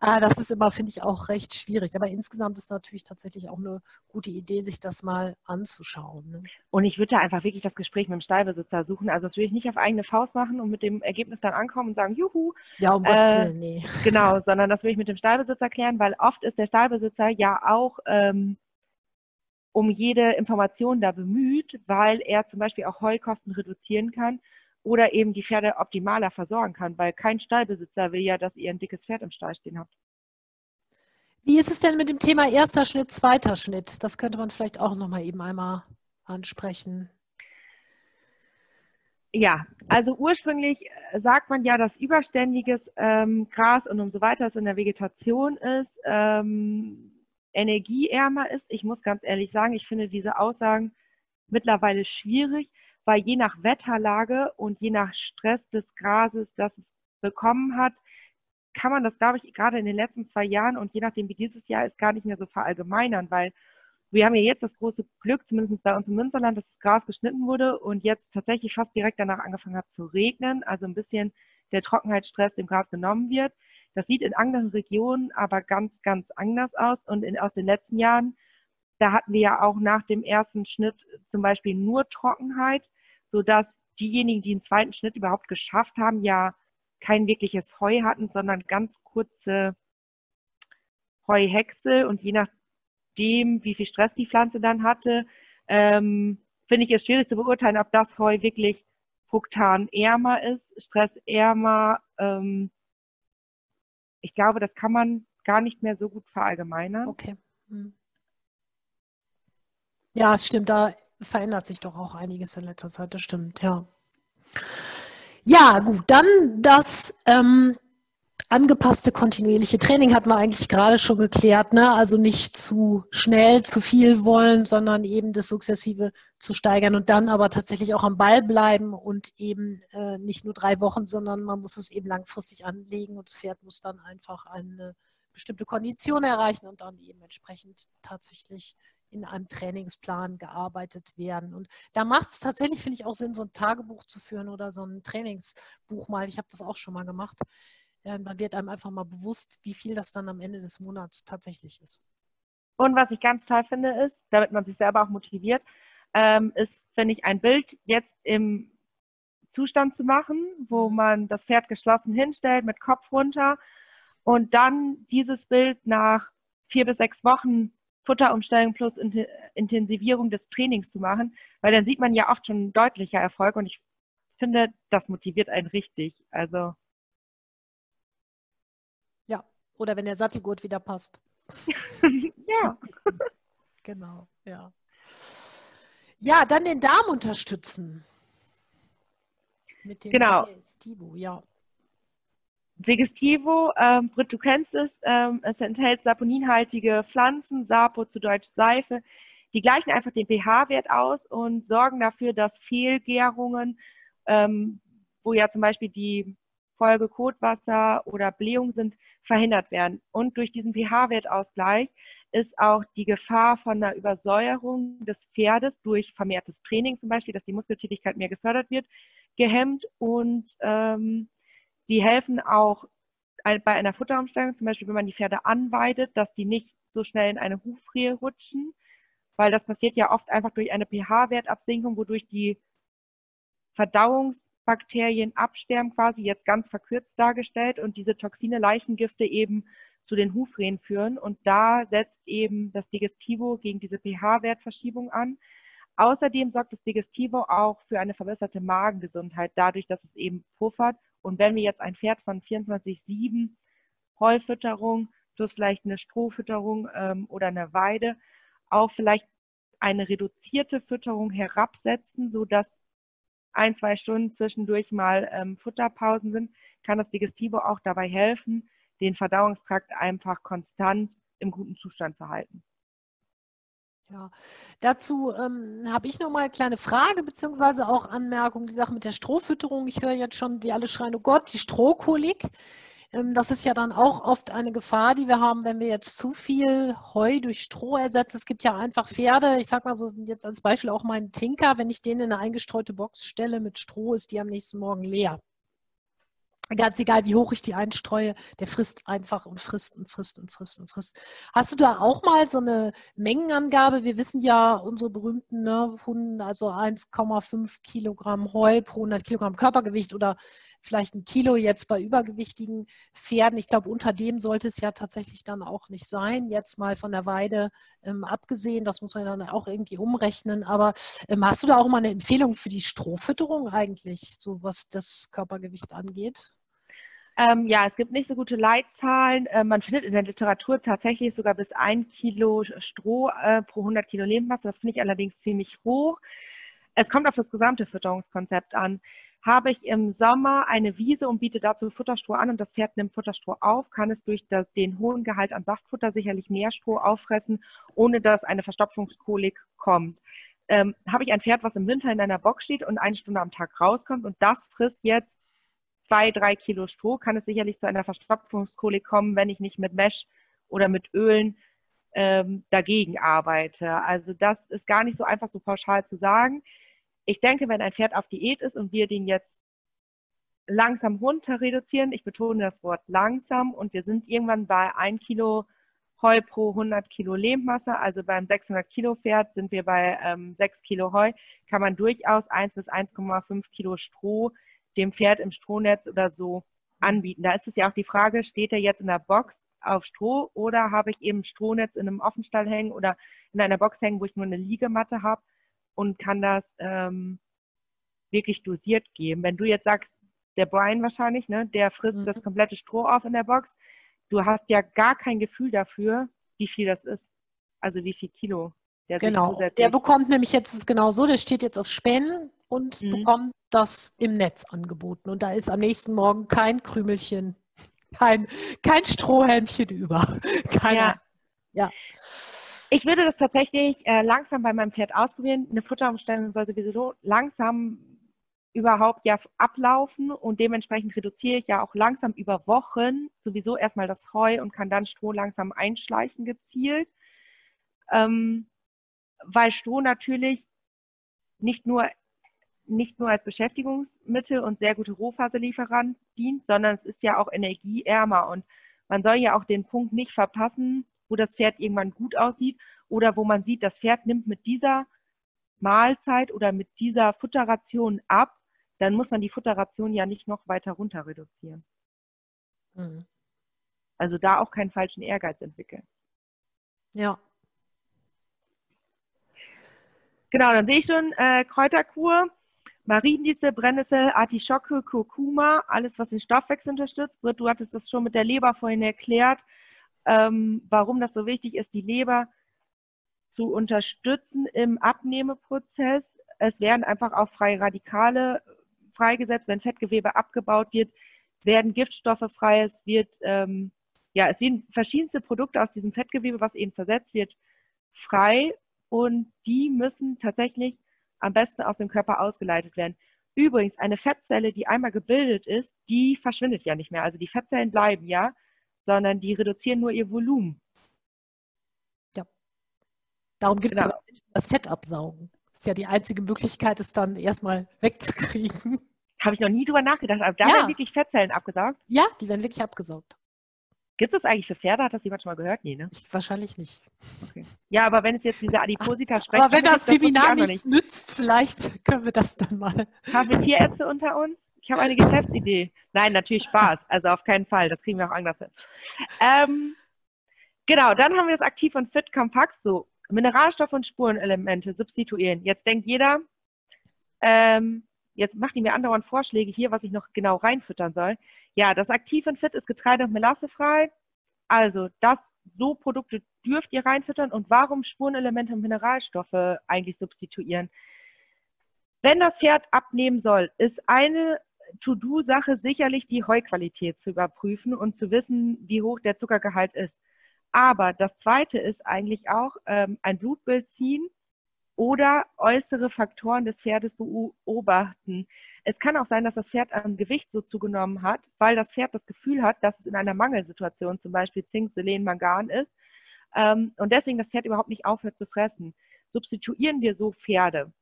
Ah, das ist immer, finde ich, auch recht schwierig. Aber insgesamt ist natürlich tatsächlich auch eine gute Idee, sich das mal anzuschauen. Ne? Und ich würde da einfach wirklich das Gespräch mit dem Stallbesitzer suchen. Also das würde ich nicht auf eigene Faust machen und mit dem Ergebnis dann ankommen und sagen, juhu. Ja, um Gottes äh, Willen, nee. *laughs* Genau, sondern das würde ich mit dem Stallbesitzer klären, weil oft ist der Stallbesitzer ja auch ähm, um jede Information da bemüht, weil er zum Beispiel auch Heukosten reduzieren kann oder eben die Pferde optimaler versorgen kann, weil kein Stallbesitzer will ja, dass ihr ein dickes Pferd im Stall stehen habt. Wie ist es denn mit dem Thema erster Schnitt, zweiter Schnitt? Das könnte man vielleicht auch noch mal eben einmal ansprechen. Ja, also ursprünglich äh, sagt man ja, dass überständiges ähm, Gras und umso weiter es in der Vegetation ist, ähm, energieärmer ist. Ich muss ganz ehrlich sagen, ich finde diese Aussagen mittlerweile schwierig, weil je nach Wetterlage und je nach Stress des Grases, das es bekommen hat, kann man das, glaube ich, gerade in den letzten zwei Jahren und je nachdem wie dieses Jahr ist, gar nicht mehr so verallgemeinern, weil wir haben ja jetzt das große Glück, zumindest bei uns im Münsterland, dass das Gras geschnitten wurde und jetzt tatsächlich fast direkt danach angefangen hat zu regnen, also ein bisschen der Trockenheitsstress dem Gras genommen wird. Das sieht in anderen Regionen aber ganz, ganz anders aus und in, aus den letzten Jahren, da hatten wir ja auch nach dem ersten Schnitt zum Beispiel nur Trockenheit sodass diejenigen, die den zweiten Schnitt überhaupt geschafft haben, ja kein wirkliches Heu hatten, sondern ganz kurze Heuhäcksel und je nachdem, wie viel Stress die Pflanze dann hatte, ähm, finde ich es schwierig zu beurteilen, ob das Heu wirklich fruktanärmer ist, stressärmer. Ähm, ich glaube, das kann man gar nicht mehr so gut verallgemeinern. Okay. Hm. Ja, es stimmt. Da verändert sich doch auch einiges in letzter Zeit, das stimmt, ja. Ja, gut, dann das ähm, angepasste kontinuierliche Training hatten wir eigentlich gerade schon geklärt, ne? Also nicht zu schnell, zu viel wollen, sondern eben das sukzessive zu steigern und dann aber tatsächlich auch am Ball bleiben und eben äh, nicht nur drei Wochen, sondern man muss es eben langfristig anlegen und das Pferd muss dann einfach eine bestimmte Kondition erreichen und dann eben entsprechend tatsächlich in einem Trainingsplan gearbeitet werden. Und da macht es tatsächlich, finde ich, auch Sinn, so ein Tagebuch zu führen oder so ein Trainingsbuch mal. Ich habe das auch schon mal gemacht. Ähm, dann wird einem einfach mal bewusst, wie viel das dann am Ende des Monats tatsächlich ist. Und was ich ganz toll finde, ist, damit man sich selber auch motiviert, ähm, ist, finde ich, ein Bild jetzt im Zustand zu machen, wo mhm. man das Pferd geschlossen hinstellt mit Kopf runter und dann dieses Bild nach vier bis sechs Wochen Futterumstellung plus Intensivierung des Trainings zu machen, weil dann sieht man ja oft schon deutlicher Erfolg und ich finde, das motiviert einen richtig. Also. Ja, oder wenn der Sattelgurt wieder passt. *laughs* ja. Genau, ja. Ja, dann den Darm unterstützen. mit dem Genau. Digestivo, ja. Digestivo, ähm, Britt, du kennst es, ähm, es enthält saponinhaltige Pflanzen, Sapo zu Deutsch Seife. Die gleichen einfach den pH-Wert aus und sorgen dafür, dass Fehlgärungen, ähm, wo ja zum Beispiel die Folge Kotwasser oder Blähung sind, verhindert werden. Und durch diesen pH-Wertausgleich ist auch die Gefahr von einer Übersäuerung des Pferdes durch vermehrtes Training zum Beispiel, dass die Muskeltätigkeit mehr gefördert wird, gehemmt und ähm, Sie helfen auch bei einer Futterumstellung, zum Beispiel wenn man die Pferde anweidet, dass die nicht so schnell in eine Hufrehe rutschen, weil das passiert ja oft einfach durch eine pH-Wertabsinkung, wodurch die Verdauungsbakterien absterben, quasi jetzt ganz verkürzt dargestellt und diese Toxine, Leichengifte eben zu den Hufrehen führen. Und da setzt eben das Digestivo gegen diese pH-Wertverschiebung an. Außerdem sorgt das Digestivo auch für eine verbesserte Magengesundheit, dadurch, dass es eben puffert und wenn wir jetzt ein Pferd von 24-7 Heufütterung plus vielleicht eine Strohfütterung ähm, oder eine Weide auf vielleicht eine reduzierte Fütterung herabsetzen, sodass ein, zwei Stunden zwischendurch mal ähm, Futterpausen sind, kann das Digestivo auch dabei helfen, den Verdauungstrakt einfach konstant im guten Zustand zu halten. Ja, dazu ähm, habe ich noch mal eine kleine Frage beziehungsweise auch Anmerkung. Die Sache mit der Strohfütterung. Ich höre jetzt schon, wie alle schreien, oh Gott, die Strohkolik. Ähm, das ist ja dann auch oft eine Gefahr, die wir haben, wenn wir jetzt zu viel Heu durch Stroh ersetzen. Es gibt ja einfach Pferde, ich sage mal so jetzt als Beispiel auch meinen Tinker, wenn ich den in eine eingestreute Box stelle mit Stroh, ist die am nächsten Morgen leer ganz egal, wie hoch ich die einstreue, der frisst einfach und frisst und frisst und frisst und frisst. Hast du da auch mal so eine Mengenangabe? Wir wissen ja, unsere berühmten ne, Hunden, also 1,5 Kilogramm Heu pro 100 Kilogramm Körpergewicht oder vielleicht ein Kilo jetzt bei übergewichtigen Pferden. Ich glaube, unter dem sollte es ja tatsächlich dann auch nicht sein. Jetzt mal von der Weide ähm, abgesehen, das muss man dann auch irgendwie umrechnen. Aber ähm, hast du da auch mal eine Empfehlung für die Strohfütterung eigentlich, so was das Körpergewicht angeht? Ähm, ja, es gibt nicht so gute Leitzahlen. Äh, man findet in der Literatur tatsächlich sogar bis ein Kilo Stroh äh, pro 100 Kilo Lebensmasse. Das finde ich allerdings ziemlich hoch. Es kommt auf das gesamte Fütterungskonzept an. Habe ich im Sommer eine Wiese und biete dazu Futterstroh an und das Pferd nimmt Futterstroh auf, kann es durch das, den hohen Gehalt an Saftfutter sicherlich mehr Stroh auffressen, ohne dass eine Verstopfungskolik kommt. Ähm, habe ich ein Pferd, was im Winter in einer Box steht und eine Stunde am Tag rauskommt und das frisst jetzt zwei, drei Kilo Stroh, kann es sicherlich zu einer Verstopfungskolik kommen, wenn ich nicht mit Mesh oder mit Ölen ähm, dagegen arbeite. Also das ist gar nicht so einfach so pauschal zu sagen. Ich denke, wenn ein Pferd auf Diät ist und wir den jetzt langsam runter reduzieren, ich betone das Wort langsam, und wir sind irgendwann bei ein Kilo Heu pro 100 Kilo Lebensmasse, also beim 600 Kilo Pferd sind wir bei ähm, 6 Kilo Heu, kann man durchaus 1 bis 1,5 Kilo Stroh dem Pferd im Strohnetz oder so anbieten. Da ist es ja auch die Frage, steht er jetzt in der Box auf Stroh oder habe ich eben Strohnetz in einem Offenstall hängen oder in einer Box hängen, wo ich nur eine Liegematte habe und kann das ähm, wirklich dosiert geben. Wenn du jetzt sagst, der Brian wahrscheinlich, ne, der frisst mhm. das komplette Stroh auf in der Box, du hast ja gar kein Gefühl dafür, wie viel das ist. Also wie viel Kilo der genau. Der bekommt nämlich jetzt genau so, der steht jetzt auf Spänen und mhm. bekommt das im Netz angeboten. Und da ist am nächsten Morgen kein Krümelchen, kein, kein Strohhelmchen über. *laughs* Keiner. Ja. ja. Ich würde das tatsächlich äh, langsam bei meinem Pferd ausprobieren. Eine Futterumstellung soll sowieso langsam überhaupt ja ablaufen und dementsprechend reduziere ich ja auch langsam über Wochen sowieso erstmal das Heu und kann dann Stroh langsam einschleichen gezielt. Ähm, weil Stroh natürlich nicht nur, nicht nur als Beschäftigungsmittel und sehr gute Rohfaserlieferant dient, sondern es ist ja auch energieärmer und man soll ja auch den Punkt nicht verpassen, wo das Pferd irgendwann gut aussieht oder wo man sieht, das Pferd nimmt mit dieser Mahlzeit oder mit dieser Futterration ab, dann muss man die Futterration ja nicht noch weiter runter reduzieren. Mhm. Also da auch keinen falschen Ehrgeiz entwickeln. Ja, Genau, dann sehe ich schon äh, Kräuterkur, Mariendistel, Brennnessel, Artischocke, Kurkuma, alles, was den Stoffwechsel unterstützt. Britt, du hattest das schon mit der Leber vorhin erklärt, ähm, warum das so wichtig ist, die Leber zu unterstützen im Abnehmeprozess. Es werden einfach auch freie Radikale freigesetzt, wenn Fettgewebe abgebaut wird, werden Giftstoffe frei, es wird, ähm, ja, es werden verschiedenste Produkte aus diesem Fettgewebe, was eben zersetzt wird, frei und die müssen tatsächlich am besten aus dem Körper ausgeleitet werden. Übrigens, eine Fettzelle, die einmal gebildet ist, die verschwindet ja nicht mehr. Also die Fettzellen bleiben ja, sondern die reduzieren nur ihr Volumen. Ja. Darum gibt es genau. das Fett absaugen. Das ist ja die einzige Möglichkeit, es dann erstmal *laughs* wegzukriegen. Habe ich noch nie drüber nachgedacht. Aber da ja. werden wirklich Fettzellen abgesaugt? Ja, die werden wirklich abgesaugt. Gibt es eigentlich für Pferde? Hat das jemand schon mal gehört? Nee, ne? Wahrscheinlich nicht. Okay. Ja, aber wenn es jetzt diese Adiposita spricht. Aber wenn das Webinar nichts nicht. nützt, vielleicht *laughs* können wir das dann mal. Haben wir Tierärzte unter uns? Ich habe eine Geschäftsidee. Nein, natürlich Spaß. Also auf keinen Fall. Das kriegen wir auch anders hin. Ähm, genau, dann haben wir das Aktiv und Fit kompakt. So, Mineralstoffe und Spurenelemente substituieren. Jetzt denkt jeder, ähm, jetzt macht ihr mir andauernd Vorschläge hier, was ich noch genau reinfüttern soll. Ja, das Aktiv und Fit ist Getreide- und Melassefrei. Also das, so Produkte dürft ihr reinfüttern. Und warum Spurenelemente und Mineralstoffe eigentlich substituieren? Wenn das Pferd abnehmen soll, ist eine To-Do-Sache sicherlich die Heuqualität zu überprüfen und zu wissen, wie hoch der Zuckergehalt ist. Aber das Zweite ist eigentlich auch ähm, ein Blutbild ziehen oder äußere Faktoren des Pferdes beobachten. Es kann auch sein, dass das Pferd an Gewicht so zugenommen hat, weil das Pferd das Gefühl hat, dass es in einer Mangelsituation zum Beispiel Zink, Selen, Mangan ist ähm, und deswegen das Pferd überhaupt nicht aufhört zu fressen. Substituieren wir so Pferde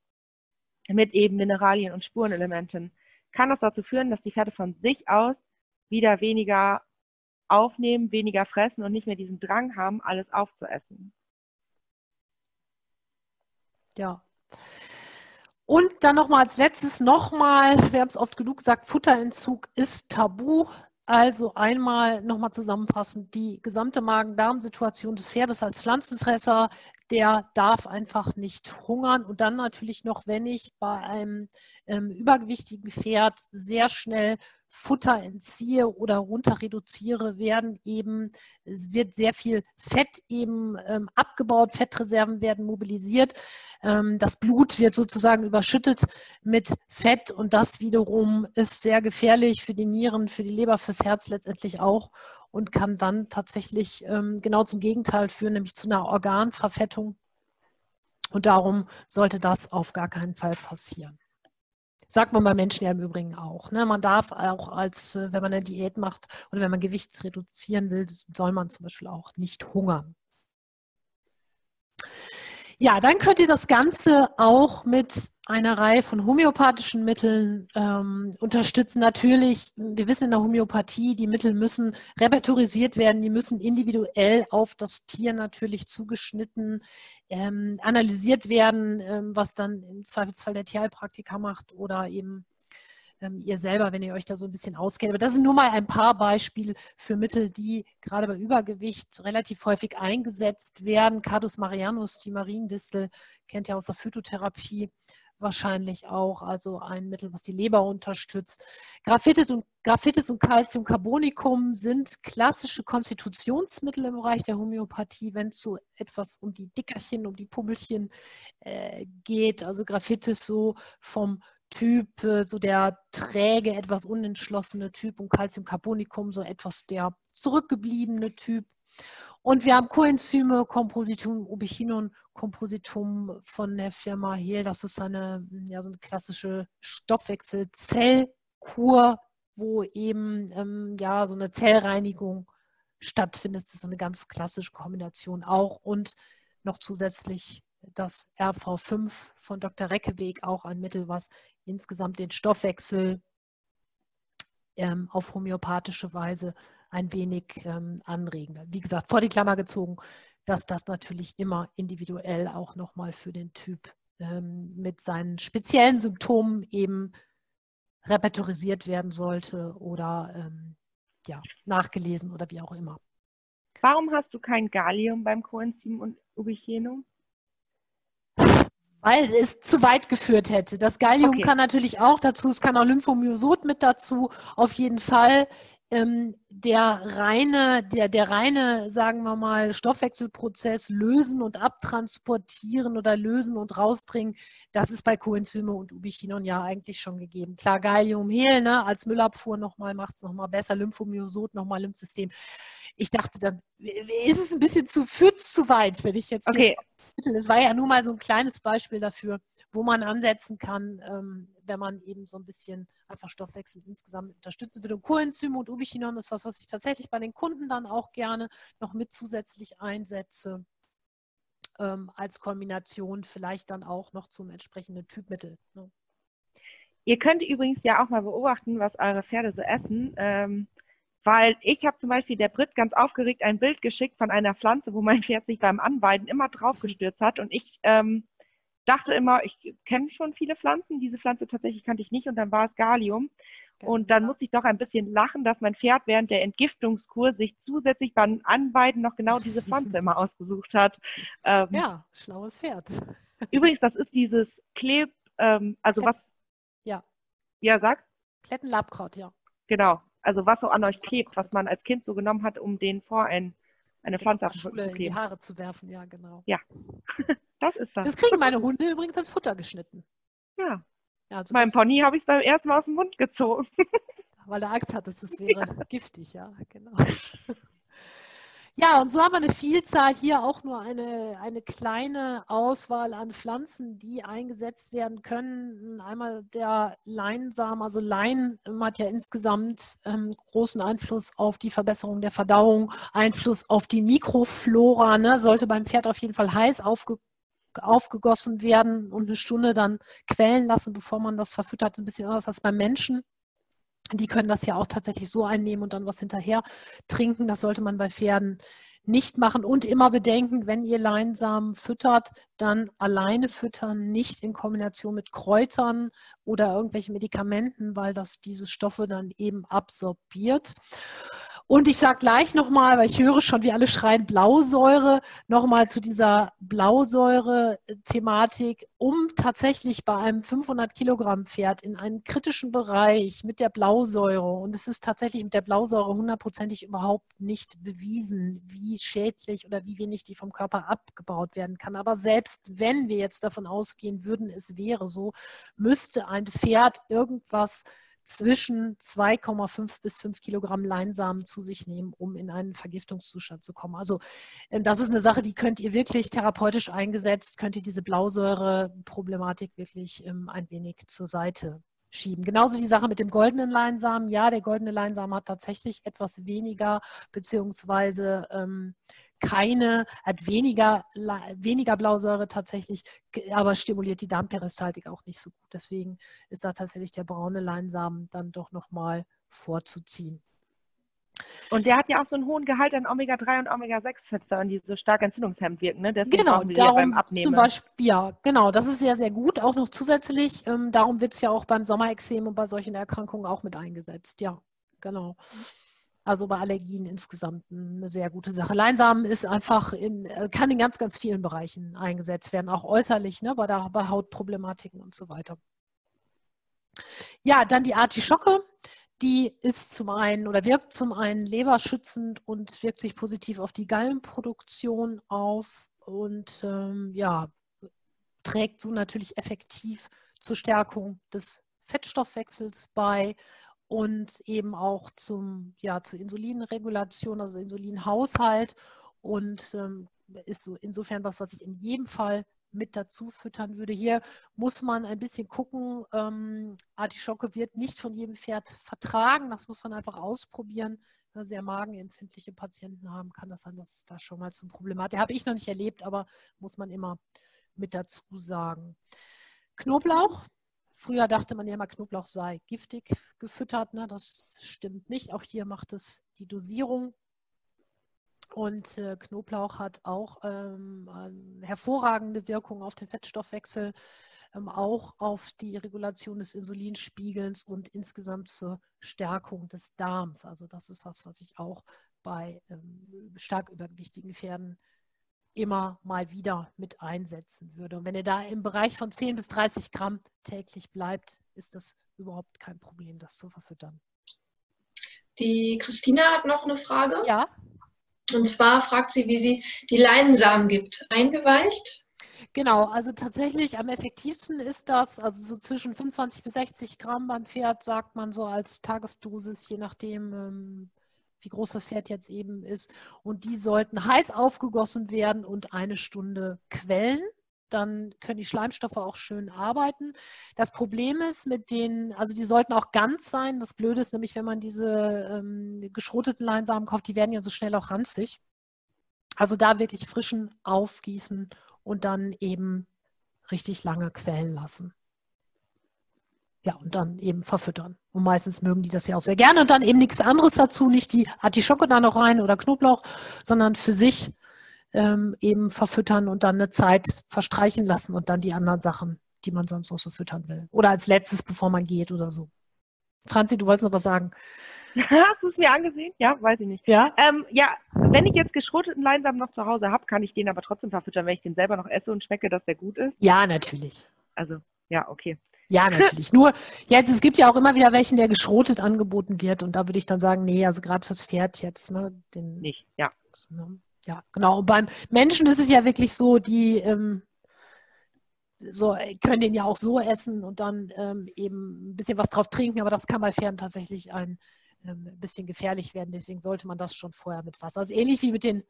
mit eben Mineralien und Spurenelementen, kann das dazu führen, dass die Pferde von sich aus wieder weniger aufnehmen, weniger fressen und nicht mehr diesen Drang haben, alles aufzuessen. Ja. Und dann nochmal als letztes nochmal, wir haben es oft genug gesagt, Futterentzug ist tabu. Also einmal nochmal zusammenfassend, die gesamte Magen-Darm-Situation des Pferdes als Pflanzenfresser, der darf einfach nicht hungern. Und dann natürlich noch, wenn ich bei einem ähm, übergewichtigen Pferd sehr schnell Futter entziehe oder runter reduziere, werden eben, es wird sehr viel Fett eben ähm, abgebaut, Fettreserven werden mobilisiert. Ähm, das Blut wird sozusagen überschüttet mit Fett und das wiederum ist sehr gefährlich für die Nieren, für die Leber, fürs Herz letztendlich auch und kann dann tatsächlich ähm, genau zum Gegenteil führen, nämlich zu einer Organverfettung. Und darum sollte das auf gar keinen Fall passieren. Sagt man bei Menschen ja im Übrigen auch. Ne? Man darf auch als, äh, wenn man eine Diät macht oder wenn man Gewicht reduzieren will, soll man zum Beispiel auch nicht hungern. Ja, dann könnt ihr das Ganze auch mit einer Reihe von homöopathischen Mitteln ähm, unterstützen. Natürlich, wir wissen in der Homöopathie, die Mittel müssen repertorisiert werden, die müssen individuell auf das Tier natürlich zugeschnitten ähm, analysiert werden, ähm, was dann im Zweifelsfall der Tierheilpraktiker macht oder eben ähm, ihr selber, wenn ihr euch da so ein bisschen auskennt. Aber das sind nur mal ein paar Beispiele für Mittel, die gerade bei Übergewicht relativ häufig eingesetzt werden. Cardus marianus, die Mariendistel, kennt ihr aus der Phytotherapie wahrscheinlich auch, also ein Mittel, was die Leber unterstützt. Graphitis und, Graphitis und Calciumcarbonicum sind klassische Konstitutionsmittel im Bereich der Homöopathie, wenn es so etwas um die Dickerchen, um die Pummelchen äh, geht. Also Graphitis so vom Typ, äh, so der träge, etwas unentschlossene Typ und Calciumcarbonicum so etwas der zurückgebliebene Typ. Und wir haben Coenzyme, Compositum Ubiquinum, Compositum von der Firma Hehl. Das ist eine, ja, so eine klassische Stoffwechselzellkur, wo eben ähm, ja, so eine Zellreinigung stattfindet. Das ist eine ganz klassische Kombination auch. Und noch zusätzlich das RV5 von Dr. Reckeweg, auch ein Mittel, was insgesamt den Stoffwechsel ähm, auf homöopathische Weise ein wenig ähm, anregen. Wie gesagt, vor die Klammer gezogen, dass das natürlich immer individuell auch nochmal für den Typ ähm, mit seinen speziellen Symptomen eben repertorisiert werden sollte oder ähm, ja, nachgelesen oder wie auch immer. Warum hast du kein Gallium beim Coenzym und Ubichenum? Weil es zu weit geführt hätte. Das Gallium okay. kann natürlich auch dazu, es kann auch Lymphomyosot mit dazu, auf jeden Fall. ähm, der reine, der, der reine, sagen wir mal, Stoffwechselprozess lösen und abtransportieren oder lösen und rausbringen, das ist bei Coenzyme und Ubichinon ja eigentlich schon gegeben. Klar, Gallium, Hehl, ne, als Müllabfuhr nochmal macht es nochmal besser, Lymphomyosot nochmal Lymphsystem. Ich dachte dann, ist es ein bisschen zu, führt zu weit, wenn ich jetzt okay. Es war ja nur mal so ein kleines Beispiel dafür, wo man ansetzen kann, ähm, wenn man eben so ein bisschen einfach Stoffwechsel insgesamt unterstützen will. Und Coenzyme und Ubichinon ist was, was ich tatsächlich bei den Kunden dann auch gerne noch mit zusätzlich einsetze ähm, als Kombination, vielleicht dann auch noch zum entsprechenden Typmittel. Ne? Ihr könnt übrigens ja auch mal beobachten, was eure Pferde so essen. Ähm, weil ich habe zum Beispiel der Brit ganz aufgeregt ein Bild geschickt von einer Pflanze, wo mein Pferd sich beim Anweiden immer draufgestürzt hat. Und ich ähm, dachte immer, ich kenne schon viele Pflanzen. Diese Pflanze tatsächlich kannte ich nicht und dann war es Galium. Und dann muss ich doch ein bisschen lachen, dass mein Pferd während der Entgiftungskur sich zusätzlich beim Anweiden noch genau diese Pflanze immer ausgesucht hat. Ähm, ja, schlaues Pferd. Übrigens, das ist dieses Kleb, ähm, also Klett, was. Ja. Ja, sag. Klettenlabkraut, ja. Genau. Also was so an euch klebt, was man als Kind so genommen hat, um den vor ein, eine genau, Pflanze zu kleben. in die Haare zu werfen, ja, genau. Ja. *laughs* Das ist das. Das kriegen meine Hunde übrigens als Futter geschnitten. Ja. ja also Meinem Pony habe ich es beim ersten Mal aus dem Mund gezogen. Weil er Angst hatte, es *laughs* wäre ja. giftig, ja, genau. *laughs* Ja, und so haben wir eine Vielzahl hier auch nur eine, eine kleine Auswahl an Pflanzen, die eingesetzt werden können. Einmal der Leinsamen, also Lein hat ja insgesamt ähm, großen Einfluss auf die Verbesserung der Verdauung, Einfluss auf die Mikroflora, ne? sollte beim Pferd auf jeden Fall heiß aufge aufgegossen werden und eine Stunde dann quellen lassen, bevor man das verfüttert. Ein bisschen anders als beim Menschen. Die können das ja auch tatsächlich so einnehmen und dann was hinterher trinken. Das sollte man bei Pferden nicht machen und immer bedenken, wenn ihr Leinsamen füttert, dann alleine füttern, nicht in Kombination mit Kräutern oder irgendwelchen Medikamenten, weil das diese Stoffe dann eben absorbiert. Und ich sage gleich nochmal, weil ich höre schon, wie alle schreien, Blausäure, nochmal zu dieser Blausäure-Thematik, um tatsächlich bei einem 500 Kilogramm Pferd in einen kritischen Bereich mit der Blausäure, und es ist tatsächlich mit der Blausäure hundertprozentig überhaupt nicht bewiesen, wie schädlich oder wie wenig die vom Körper abgebaut werden kann. Aber selbst wenn wir jetzt davon ausgehen würden, es wäre so, müsste ein Pferd irgendwas zwischen 2,5 bis 5 Kilogramm Leinsamen zu sich nehmen, um in einen Vergiftungszustand zu kommen. Also ähm, das ist eine Sache, die könnt ihr wirklich therapeutisch eingesetzt, könnt ihr diese Blausäure-Problematik wirklich ähm, ein wenig zur Seite schieben. Genauso die Sache mit dem goldenen Leinsamen. Ja, der goldene Leinsamen hat tatsächlich etwas weniger beziehungsweise ähm, keine, hat weniger, weniger Blausäure tatsächlich, aber stimuliert die Darmperistaltik auch nicht so gut. Deswegen ist da tatsächlich der braune Leinsamen dann doch nochmal vorzuziehen. Und der hat ja auch so einen hohen Gehalt an Omega-3 und Omega-6-Fettsäuren, die so stark entzündungshemmend wirken. Ne? Deswegen genau, darum zum Beispiel, ja, genau, das ist sehr, sehr gut. Auch noch zusätzlich, ähm, darum wird es ja auch beim Sommerexem und bei solchen Erkrankungen auch mit eingesetzt. Ja, genau. Also bei Allergien insgesamt eine sehr gute Sache. Leinsamen ist einfach in, äh, kann in ganz, ganz vielen Bereichen eingesetzt werden, auch äußerlich, ne, bei, der, bei Hautproblematiken und so weiter. Ja, dann die Artischocke. Die ist zum einen oder wirkt zum einen leberschützend und wirkt sich positiv auf die Gallenproduktion auf und ähm, ja, trägt so natürlich effektiv zur Stärkung des Fettstoffwechsels bei und eben auch zum, ja, zur Insulinregulation, also Insulinhaushalt und ähm, ist so insofern was, was ich in jedem Fall mit dazu füttern würde. Hier muss man ein bisschen gucken. Ähm, Artischocke wird nicht von jedem Pferd vertragen. Das muss man einfach ausprobieren. Wenn wir sehr magenempfindliche Patienten haben, kann das sein, dass es da schon mal zum Problem hat. Habe ich noch nicht erlebt, aber muss man immer mit dazu sagen. Knoblauch Früher dachte man ja immer, Knoblauch sei giftig gefüttert. Ne? Das stimmt nicht. Auch hier macht es die Dosierung. Und äh, Knoblauch hat auch ähm, eine hervorragende Wirkung auf den Fettstoffwechsel, ähm, auch auf die Regulation des Insulinspiegels und insgesamt zur Stärkung des Darms. Also das ist was, was ich auch bei ähm, stark übergewichtigen Pferden immer mal wieder mit einsetzen würde. Und wenn ihr da im Bereich von 10 bis 30 Gramm täglich bleibt, ist das überhaupt kein Problem, das zu verfüttern. die Christina hat noch eine Frage. Ja. Und zwar fragt sie, wie sie die Leinsamen gibt. Eingeweicht? Genau, also tatsächlich am effektivsten ist das, also so zwischen 25 bis 60 Gramm beim Pferd, sagt man so als Tagesdosis, je nachdem, ähm, wie groß das Pferd jetzt eben ist. Und die sollten heiß aufgegossen werden und eine Stunde quellen dann können die Schleimstoffe auch schön arbeiten. Das Problem ist mit den, also die sollten auch ganz sein. Das Blöde ist nämlich, wenn man diese ähm, geschroteten Leinsamen kauft, die werden ja so schnell auch ranzig. Also da wirklich frischen aufgießen und dann eben richtig lange quellen lassen. Ja, und dann eben verfüttern. Und meistens mögen die das ja auch sehr gerne. Und dann eben nichts anderes dazu, nicht die Artischocke da noch rein oder Knoblauch, sondern für sich ähm, eben verfüttern und dann eine Zeit verstreichen lassen und dann die anderen Sachen, die man sonst noch so füttern will. Oder als letztes, bevor man geht oder so. Franzi, du wolltest noch was sagen. *laughs* Hast du es mir angesehen? Ja, weiß ich nicht. Ja, ähm, ja wenn ich jetzt geschroteten Leinsamen noch zu Hause habe, kann ich den aber trotzdem verfüttern, wenn ich den selber noch esse und schmecke, dass der gut ist? Ja, natürlich. Also, ja, okay. Ja, natürlich. Nur, jetzt, es gibt ja auch immer wieder welchen, der geschrotet angeboten wird. Und da würde ich dann sagen, nee, also gerade fürs Pferd jetzt, ne? Den, nicht, ja. Ne? Ja, genau. Und beim Menschen ist es ja wirklich so, die ähm, so, äh, können den ja auch so essen und dann ähm, eben ein bisschen was drauf trinken, aber das kann bei Pferden tatsächlich ein ähm, bisschen gefährlich werden. Deswegen sollte man das schon vorher mit Wasser. Also ähnlich wie mit den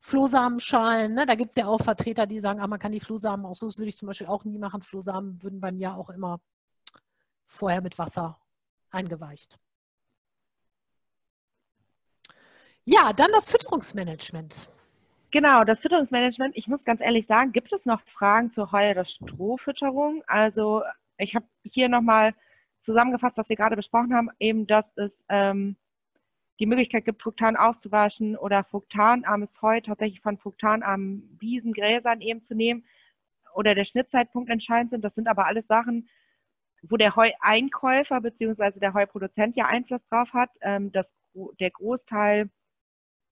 Flohsamenschalen. Ne? Da gibt es ja auch Vertreter, die sagen, ah, man kann die Flohsamen auch so. Das würde ich zum Beispiel auch nie machen. Flohsamen würden bei mir auch immer vorher mit Wasser eingeweicht. Ja, dann das Fütterungsmanagement. Genau, das Fütterungsmanagement. Ich muss ganz ehrlich sagen, gibt es noch Fragen zur Heu- oder Strohfütterung? Also ich habe hier nochmal zusammengefasst, was wir gerade besprochen haben, eben, dass es ähm, die Möglichkeit gibt, Fruktan auszuwaschen oder fruktanarmes Heu tatsächlich von fruktanarmen Wiesen, Gräsern eben zu nehmen oder der Schnittzeitpunkt entscheidend sind. Das sind aber alles Sachen, wo der Heueinkäufer bzw. der Heuproduzent ja Einfluss drauf hat. Ähm, das, der Großteil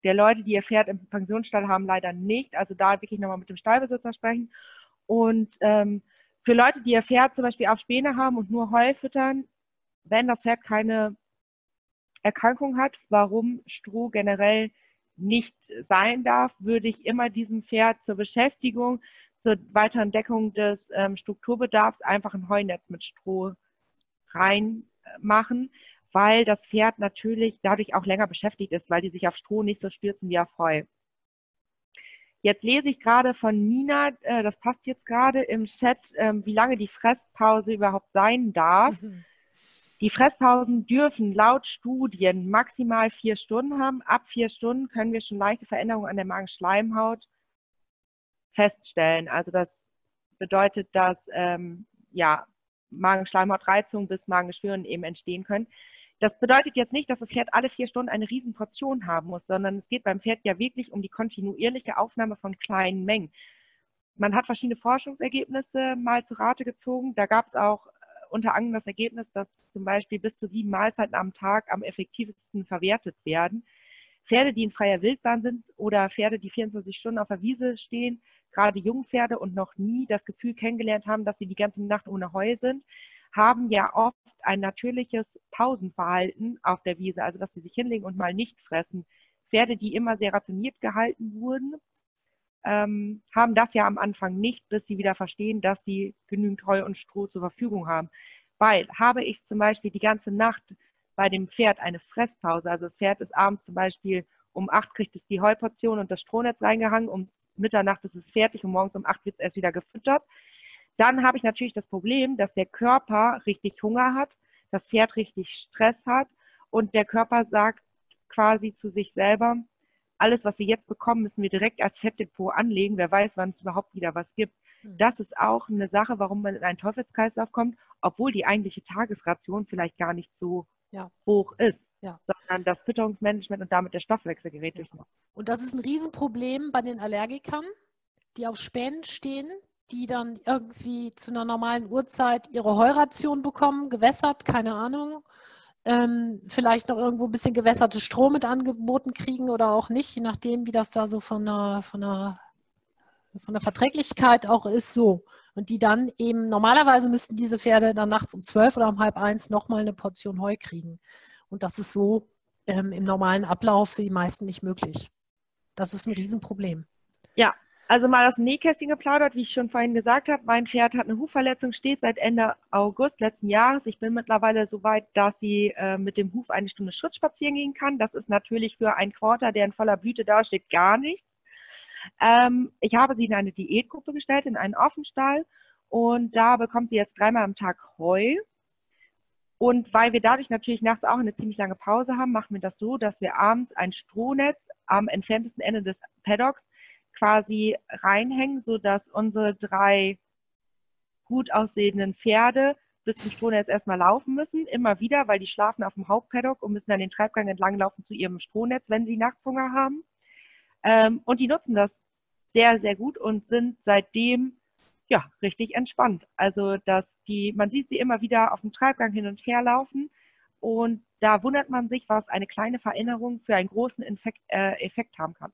der Leute, die ihr Pferd im Pensionsstall haben, leider nicht. Also da wirklich nochmal mit dem Stallbesitzer sprechen. Und ähm, für Leute, die ihr Pferd zum Beispiel auf Späne haben und nur Heu füttern, wenn das Pferd keine Erkrankung hat, warum Stroh generell nicht sein darf, würde ich immer diesem Pferd zur Beschäftigung, zur weiteren Deckung des ähm, Strukturbedarfs einfach ein Heunetz mit Stroh reinmachen weil das Pferd natürlich dadurch auch länger beschäftigt ist, weil die sich auf Stroh nicht so stürzen wie auf Heu. Jetzt lese ich gerade von Nina, äh, das passt jetzt gerade im Chat, äh, wie lange die Fresspause überhaupt sein darf. Mhm. Die Fresspausen dürfen laut Studien maximal vier Stunden haben. Ab vier Stunden können wir schon leichte Veränderungen an der Magenschleimhaut feststellen. Also das bedeutet, dass ähm, ja, Magenschleimhautreizung bis Magengeschwüren eben entstehen können. Das bedeutet jetzt nicht, dass das Pferd alle vier Stunden eine Riesenportion haben muss, sondern es geht beim Pferd ja wirklich um die kontinuierliche Aufnahme von kleinen Mengen. Man hat verschiedene Forschungsergebnisse mal zu Rate gezogen. Da gab es auch unter anderem das Ergebnis, dass zum Beispiel bis zu sieben Mahlzeiten am Tag am effektivsten verwertet werden. Pferde, die in freier Wildbahn sind oder Pferde, die 24 Stunden auf der Wiese stehen, gerade Jungpferde und noch nie das Gefühl kennengelernt haben, dass sie die ganze Nacht ohne Heu sind, haben ja oft ein natürliches Pausenverhalten auf der Wiese, also dass sie sich hinlegen und mal nicht fressen. Pferde, die immer sehr rationiert gehalten wurden, ähm, haben das ja am Anfang nicht, bis sie wieder verstehen, dass sie genügend Heu und Stroh zur Verfügung haben. Weil habe ich zum Beispiel die ganze Nacht bei dem Pferd eine Fresspause, also das Pferd ist abends zum Beispiel um acht kriegt es die Heuportion und das Strohnetz reingehangen, um Mitternacht ist es fertig und morgens um acht wird es erst wieder gefüttert. Dann habe ich natürlich das Problem, dass der Körper richtig Hunger hat, das Pferd richtig Stress hat und der Körper sagt quasi zu sich selber, alles, was wir jetzt bekommen, müssen wir direkt als Fettdepot anlegen. Wer weiß, wann es überhaupt wieder was gibt. Hm. Das ist auch eine Sache, warum man in einen Teufelskreislauf kommt, obwohl die eigentliche Tagesration vielleicht gar nicht so ja. hoch ist, ja. sondern das Fütterungsmanagement und damit der Stoffwechsel gerät ja. Und das ist ein Riesenproblem bei den Allergikern, die auf Spänen stehen, die dann irgendwie zu einer normalen Uhrzeit ihre Heuration bekommen, gewässert, keine Ahnung. Ähm, vielleicht noch irgendwo ein bisschen gewässerte Strom mit angeboten kriegen oder auch nicht, je nachdem, wie das da so von der, von der, von der Verträglichkeit auch ist, so. Und die dann eben, normalerweise müssten diese Pferde dann nachts um zwölf oder um halb eins nochmal eine Portion Heu kriegen. Und das ist so ähm, im normalen Ablauf für die meisten nicht möglich. Das ist ein Riesenproblem. Ja, also mal aus dem Nähkästchen geplaudert, wie ich schon vorhin gesagt habe. Mein Pferd hat eine Hufverletzung, steht seit Ende August letzten Jahres. Ich bin mittlerweile so weit, dass sie äh, mit dem Huf eine Stunde Schritt spazieren gehen kann. Das ist natürlich für einen Quarter, der in voller Blüte dasteht, gar nichts. Ähm, ich habe sie in eine Diätgruppe gestellt, in einen Offenstall. Und da bekommt sie jetzt dreimal am Tag Heu. Und weil wir dadurch natürlich nachts auch eine ziemlich lange Pause haben, machen wir das so, dass wir abends ein Strohnetz am entferntesten Ende des Paddocks quasi reinhängen, sodass unsere drei gut aussehenden Pferde bis zum Strohnetz erstmal laufen müssen, immer wieder, weil die schlafen auf dem Hauptpaddock und müssen dann den Treibgang entlanglaufen zu ihrem Strohnetz, wenn sie nachts Hunger haben. Ähm, und die nutzen das sehr, sehr gut und sind seitdem ja richtig entspannt. Also dass die, man sieht sie immer wieder auf dem Treibgang hin und her laufen und da wundert man sich, was eine kleine Veränderung für einen großen Infekt, äh, Effekt haben kann.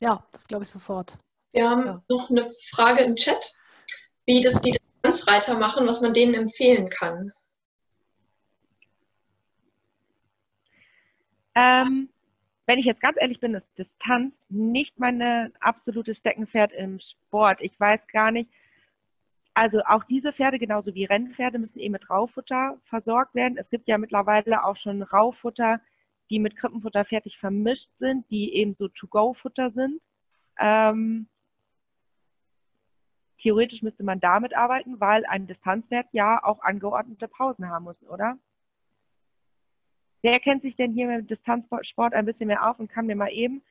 Ja, das glaube ich sofort. Wir haben ja. noch eine Frage im Chat, wie das die Distanzreiter machen, was man denen empfehlen kann. Ähm, wenn ich jetzt ganz ehrlich bin, ist Distanz nicht meine absolute Steckenpferd im Sport. Ich weiß gar nicht. Also auch diese Pferde, genauso wie Rennpferde, müssen eben mit Raufutter versorgt werden. Es gibt ja mittlerweile auch schon Raufutter, die mit Krippenfutter fertig vermischt sind, die eben so To-Go-Futter sind. Ähm, theoretisch müsste man damit arbeiten, weil ein Distanzwert ja auch angeordnete Pausen haben muss, oder? Wer kennt sich denn hier mit Distanzsport ein bisschen mehr auf und kann mir mal eben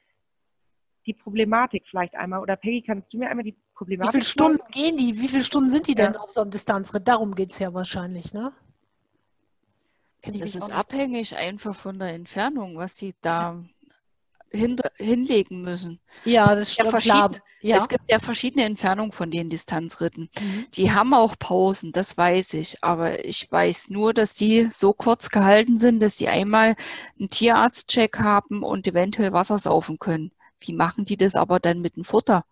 die Problematik vielleicht einmal, oder Peggy, kannst du mir einmal die Problematik Wie viele Stunden gehen die? Wie viele Stunden sind die denn ja. auf so einem Distanzritt? Darum geht es ja wahrscheinlich, ne? Das ist abhängig einfach von der Entfernung, was sie da hin, hinlegen müssen. Ja, das stimmt. Ja, ja. Es gibt ja verschiedene Entfernungen von den Distanzritten. Mhm. Die haben auch Pausen, das weiß ich. Aber ich weiß nur, dass die so kurz gehalten sind, dass die einmal einen Tierarztcheck haben und eventuell Wasser saufen können. Wie machen die das aber dann mit dem Futter?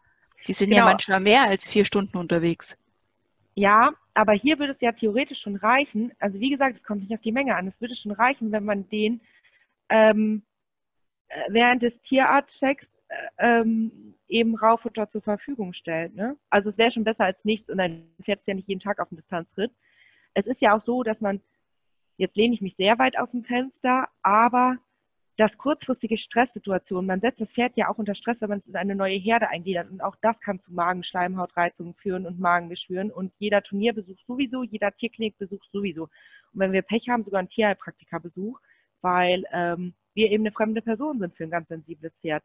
Die sind genau. ja manchmal mehr als vier Stunden unterwegs. Ja, aber hier würde es ja theoretisch schon reichen. Also wie gesagt, es kommt nicht auf die Menge an. Es würde schon reichen, wenn man den ähm, äh, während des Tierarztchecks äh, ähm, eben Raufutter zur Verfügung stellt. Ne? Also es wäre schon besser als nichts und dann fährt es ja nicht jeden Tag auf dem Distanzritt. Es ist ja auch so, dass man, jetzt lehne ich mich sehr weit aus dem Fenster, aber dass kurzfristige Stresssituationen, man setzt das Pferd ja auch unter Stress, wenn man es in eine neue Herde eingliedert und auch das kann zu Magenschleimhautreizungen führen und Magengeschwüren und jeder Turnierbesuch sowieso, jeder Tierklinikbesuch sowieso. Und wenn wir Pech haben, sogar ein Tierheilpraktikerbesuch, weil ähm, wir eben eine fremde Person sind für ein ganz sensibles Pferd.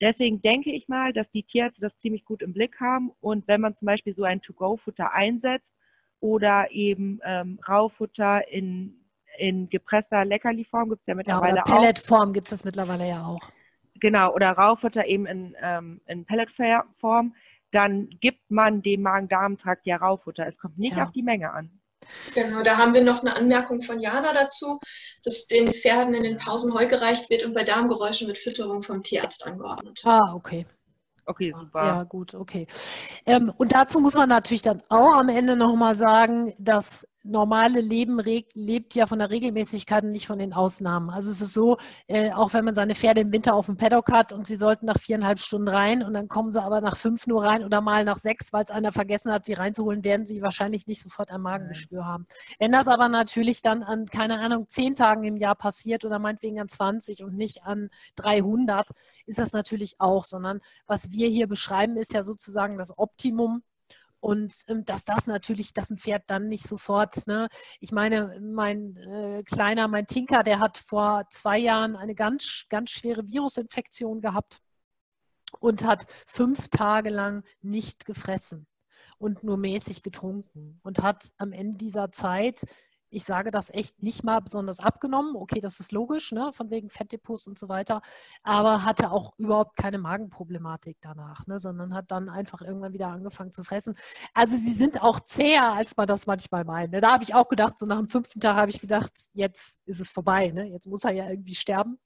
Deswegen denke ich mal, dass die Tierärzte das ziemlich gut im Blick haben und wenn man zum Beispiel so ein To-Go-Futter einsetzt oder eben ähm, Raufutter in in gepresster Leckerliform gibt es ja mittlerweile ja, oder Pelletform gibt es das mittlerweile ja auch. Genau, oder Raufutter eben in, ähm, in Pelletform. Dann gibt man dem Magen-Darm-Trakt ja Raufutter. Es kommt nicht ja. auf die Menge an. Genau, da haben wir noch eine Anmerkung von Jana dazu, dass den Pferden in den Pausen Heu gereicht wird und bei Darmgeräuschen wird Fütterung vom Tierarzt angeordnet. Ah, okay. Okay, super. Ja, gut, okay. Ähm, und dazu muss man natürlich dann auch am Ende nochmal sagen, dass normale Leben lebt ja von der Regelmäßigkeit und nicht von den Ausnahmen. Also es ist so, äh, auch wenn man seine Pferde im Winter auf dem Paddock hat und sie sollten nach viereinhalb Stunden rein und dann kommen sie aber nach fünf nur rein oder mal nach sechs, weil es einer vergessen hat, sie reinzuholen, werden sie wahrscheinlich nicht sofort ein Magengeschwür haben. Wenn das aber natürlich dann an, keine Ahnung, zehn Tagen im Jahr passiert oder meinetwegen an 20 und nicht an 300, ist das natürlich auch, sondern was wir hier beschreiben, ist ja sozusagen das Optimum und ähm, dass das natürlich, dass ein Pferd dann nicht sofort, ne? ich meine, mein äh, Kleiner, mein Tinker, der hat vor zwei Jahren eine ganz, ganz schwere Virusinfektion gehabt und hat fünf Tage lang nicht gefressen und nur mäßig getrunken und hat am Ende dieser Zeit ich sage das echt nicht mal besonders abgenommen. Okay, das ist logisch, ne? von wegen Fettdepots und so weiter, aber hatte auch überhaupt keine Magenproblematik danach, ne? sondern hat dann einfach irgendwann wieder angefangen zu fressen. Also sie sind auch zäher, als man das manchmal meint. Ne? Da habe ich auch gedacht, so nach dem fünften Tag habe ich gedacht, jetzt ist es vorbei, ne? jetzt muss er ja irgendwie sterben.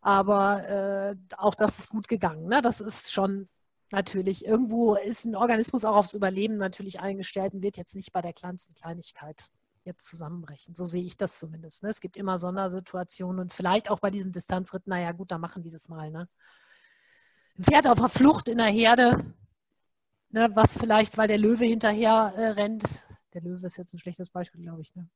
Aber äh, auch das ist gut gegangen. Ne? Das ist schon natürlich, irgendwo ist ein Organismus auch aufs Überleben natürlich eingestellt und wird jetzt nicht bei der kleinsten Kleinigkeit jetzt zusammenbrechen. So sehe ich das zumindest. Ne? Es gibt immer Sondersituationen und vielleicht auch bei diesen Distanzritten, naja gut, da machen die das mal. Ne? Ein Pferd auf der Flucht in der Herde, ne, was vielleicht, weil der Löwe hinterher äh, rennt, der Löwe ist jetzt ein schlechtes Beispiel, glaube ich, ne?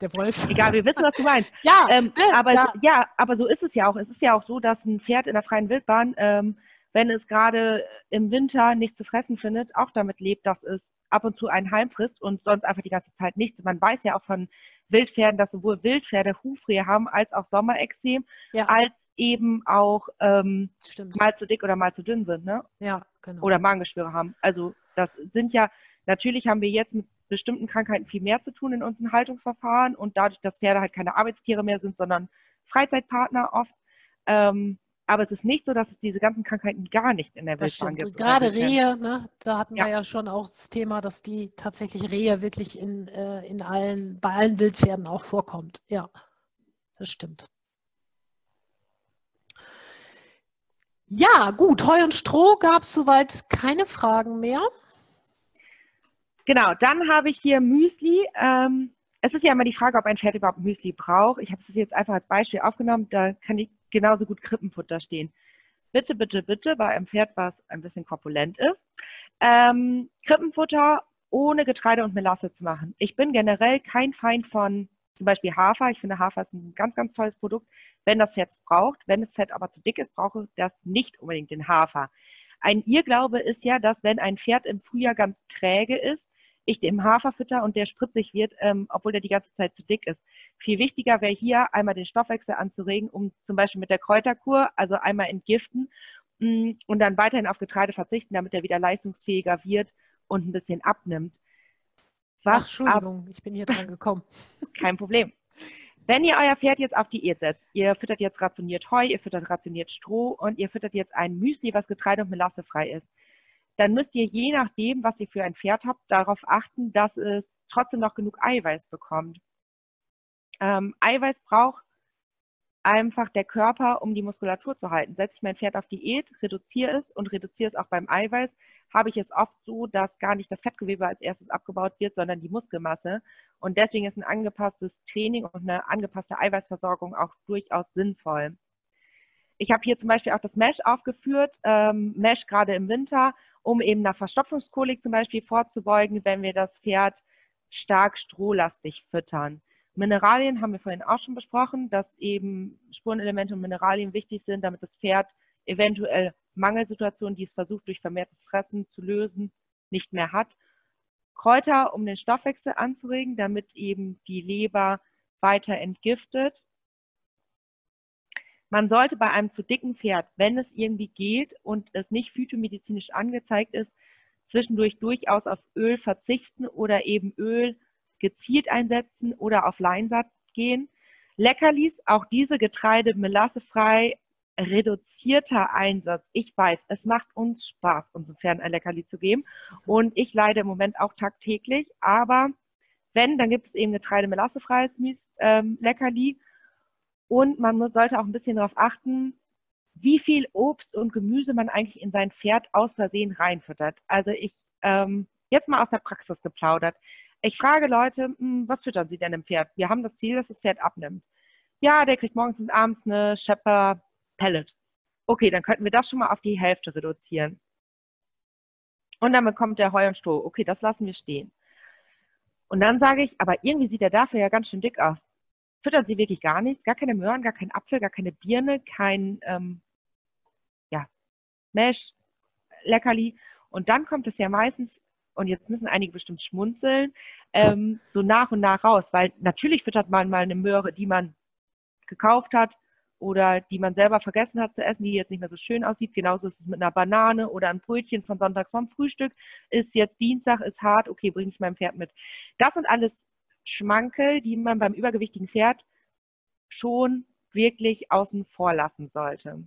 Der Wolf. Egal, wir wissen, was du meinst. *laughs* ja, ähm, ne, aber da, ja, aber so ist es ja auch. Es ist ja auch so, dass ein Pferd in der freien Wildbahn, ähm, wenn es gerade im Winter nichts zu fressen findet, auch damit lebt, dass es ab und zu einen Heim frisst und sonst einfach die ganze Zeit nichts. Man weiß ja auch von Wildpferden, dass sowohl Wildpferde Hufrehe haben, als auch Sommerexem, Ja. als eben auch ähm, mal zu dick oder mal zu dünn sind, ne? Ja, genau. Oder Magengeschwüre haben. Also das sind ja, natürlich haben wir jetzt mit bestimmten Krankheiten viel mehr zu tun in unseren Haltungsverfahren und dadurch, dass Pferde halt keine Arbeitstiere mehr sind, sondern Freizeitpartner oft. Ähm, aber es ist nicht so, dass es diese ganzen Krankheiten gar nicht in der Das Wildbahn stimmt. gibt. Gerade. Rehe, ne, da hatten Ja. wir ja schon auch das Thema, dass die tatsächlich Rehe wirklich in, äh, in allen, bei allen Wildpferden auch vorkommt. Ja, das stimmt. Ja, gut. Heu und Stroh gab es soweit keine Fragen mehr. Genau, dann habe ich hier Müsli. Ähm, es ist ja immer die Frage, ob ein Pferd überhaupt Müsli braucht. Ich habe es jetzt einfach als Beispiel aufgenommen. Da kann ich genauso gut Krippenfutter stehen. Bitte, bitte, bitte bei einem Pferd, was ein bisschen korpulent ist, ähm, Krippenfutter ohne Getreide und Melasse zu machen. Ich bin generell kein Feind von zum Beispiel Hafer. Ich finde Hafer ist ein ganz, ganz tolles Produkt, wenn das Pferd es braucht. Wenn das Pferd aber zu dick ist, brauche das nicht unbedingt den Hafer. Ein Irrglaube ist ja, dass wenn ein Pferd im Frühjahr ganz träge ist, ich dem Hafer fütter und der spritzig wird, ähm, obwohl der die ganze Zeit zu dick ist. Viel wichtiger wäre hier einmal den Stoffwechsel anzuregen, um zum Beispiel mit der Kräuterkur, also einmal entgiften mh, und dann weiterhin auf Getreide verzichten, damit er wieder leistungsfähiger wird und ein bisschen abnimmt. Ach, Was ab, Entschuldigung, ich bin hier dran gekommen. *laughs* kein Problem. Wenn ihr euer Pferd jetzt auf Diät setzt, ihr füttert jetzt rationiert Heu, ihr füttert rationiert Stroh und ihr füttert jetzt ein Müsli, was getreide- und melassefrei ist, dann müsst ihr je nachdem, was ihr für ein Pferd habt, darauf achten, dass es trotzdem noch genug Eiweiß bekommt. Ähm, Eiweiß braucht einfach der Körper, um die Muskulatur zu halten. Setze ich mein Pferd auf Diät, reduziere es und reduziere es auch beim Eiweiß, habe ich es oft so, dass gar nicht das Fettgewebe als erstes abgebaut wird, sondern die Muskelmasse. Und deswegen ist ein angepasstes Training und eine angepasste Eiweißversorgung auch durchaus sinnvoll. Ich habe hier zum Beispiel auch das Mesh aufgeführt, ähm, Mesh gerade im Winter, um eben einer Verstopfungskolik zum Beispiel vorzubeugen, wenn wir das Pferd stark strohlastig füttern. Mineralien haben wir vorhin auch schon besprochen, dass eben Spurenelemente und Mineralien wichtig sind, damit das Pferd eventuell Mangelsituationen, die es versucht durch vermehrtes Fressen zu lösen, nicht mehr hat. Kräuter, um den Stoffwechsel anzuregen, damit eben die Leber weiter entgiftet. Man sollte bei einem zu dicken Pferd, wenn es irgendwie geht und es nicht phytomedizinisch angezeigt ist, zwischendurch durchaus auf Öl verzichten oder eben Öl gezielt einsetzen oder auf Leinsaat gehen. Leckerlis, auch diese Getreide melassefrei, reduzierter Einsatz. Ich weiß, es macht uns Spaß, unseren Pferden ein Leckerli zu geben. Und ich leide im Moment auch tagtäglich. Aber wenn, dann gibt es eben Getreide melassefreies ähm, Leckerli. Und man sollte auch ein bisschen darauf achten, wie viel Obst und Gemüse man eigentlich in sein Pferd aus Versehen reinfüttert. Also ich, ähm, jetzt mal aus der Praxis geplaudert. Ich frage Leute, hm, was füttern sie denn im Pferd? Wir haben das Ziel, dass das Pferd abnimmt. Ja, der kriegt morgens und abends eine Schepper Pellet. Okay, dann könnten wir das schon mal auf die Hälfte reduzieren. Und dann bekommt der Heu und Stroh. Okay, das lassen wir stehen. Und dann sage ich, aber irgendwie sieht er dafür ja ganz schön dick aus. Füttern Sie wirklich gar nichts? Gar keine Möhren, gar keinen Apfel, gar keine Birne, kein ähm, ja, Mesh, Leckerli. Und dann kommt es ja meistens, und jetzt müssen einige bestimmt schmunzeln, ähm, so nach und nach raus. Weil natürlich füttert man mal eine Möhre, die man gekauft hat oder die man selber vergessen hat zu essen, die jetzt nicht mehr so schön aussieht. Genauso ist es mit einer Banane oder ein Brötchen von sonntags vom Frühstück. Ist jetzt Dienstag, ist hart, okay, bringe ich meinem Pferd mit. Das sind alles Schmankel, die man beim übergewichtigen Pferd schon wirklich außen vor lassen sollte.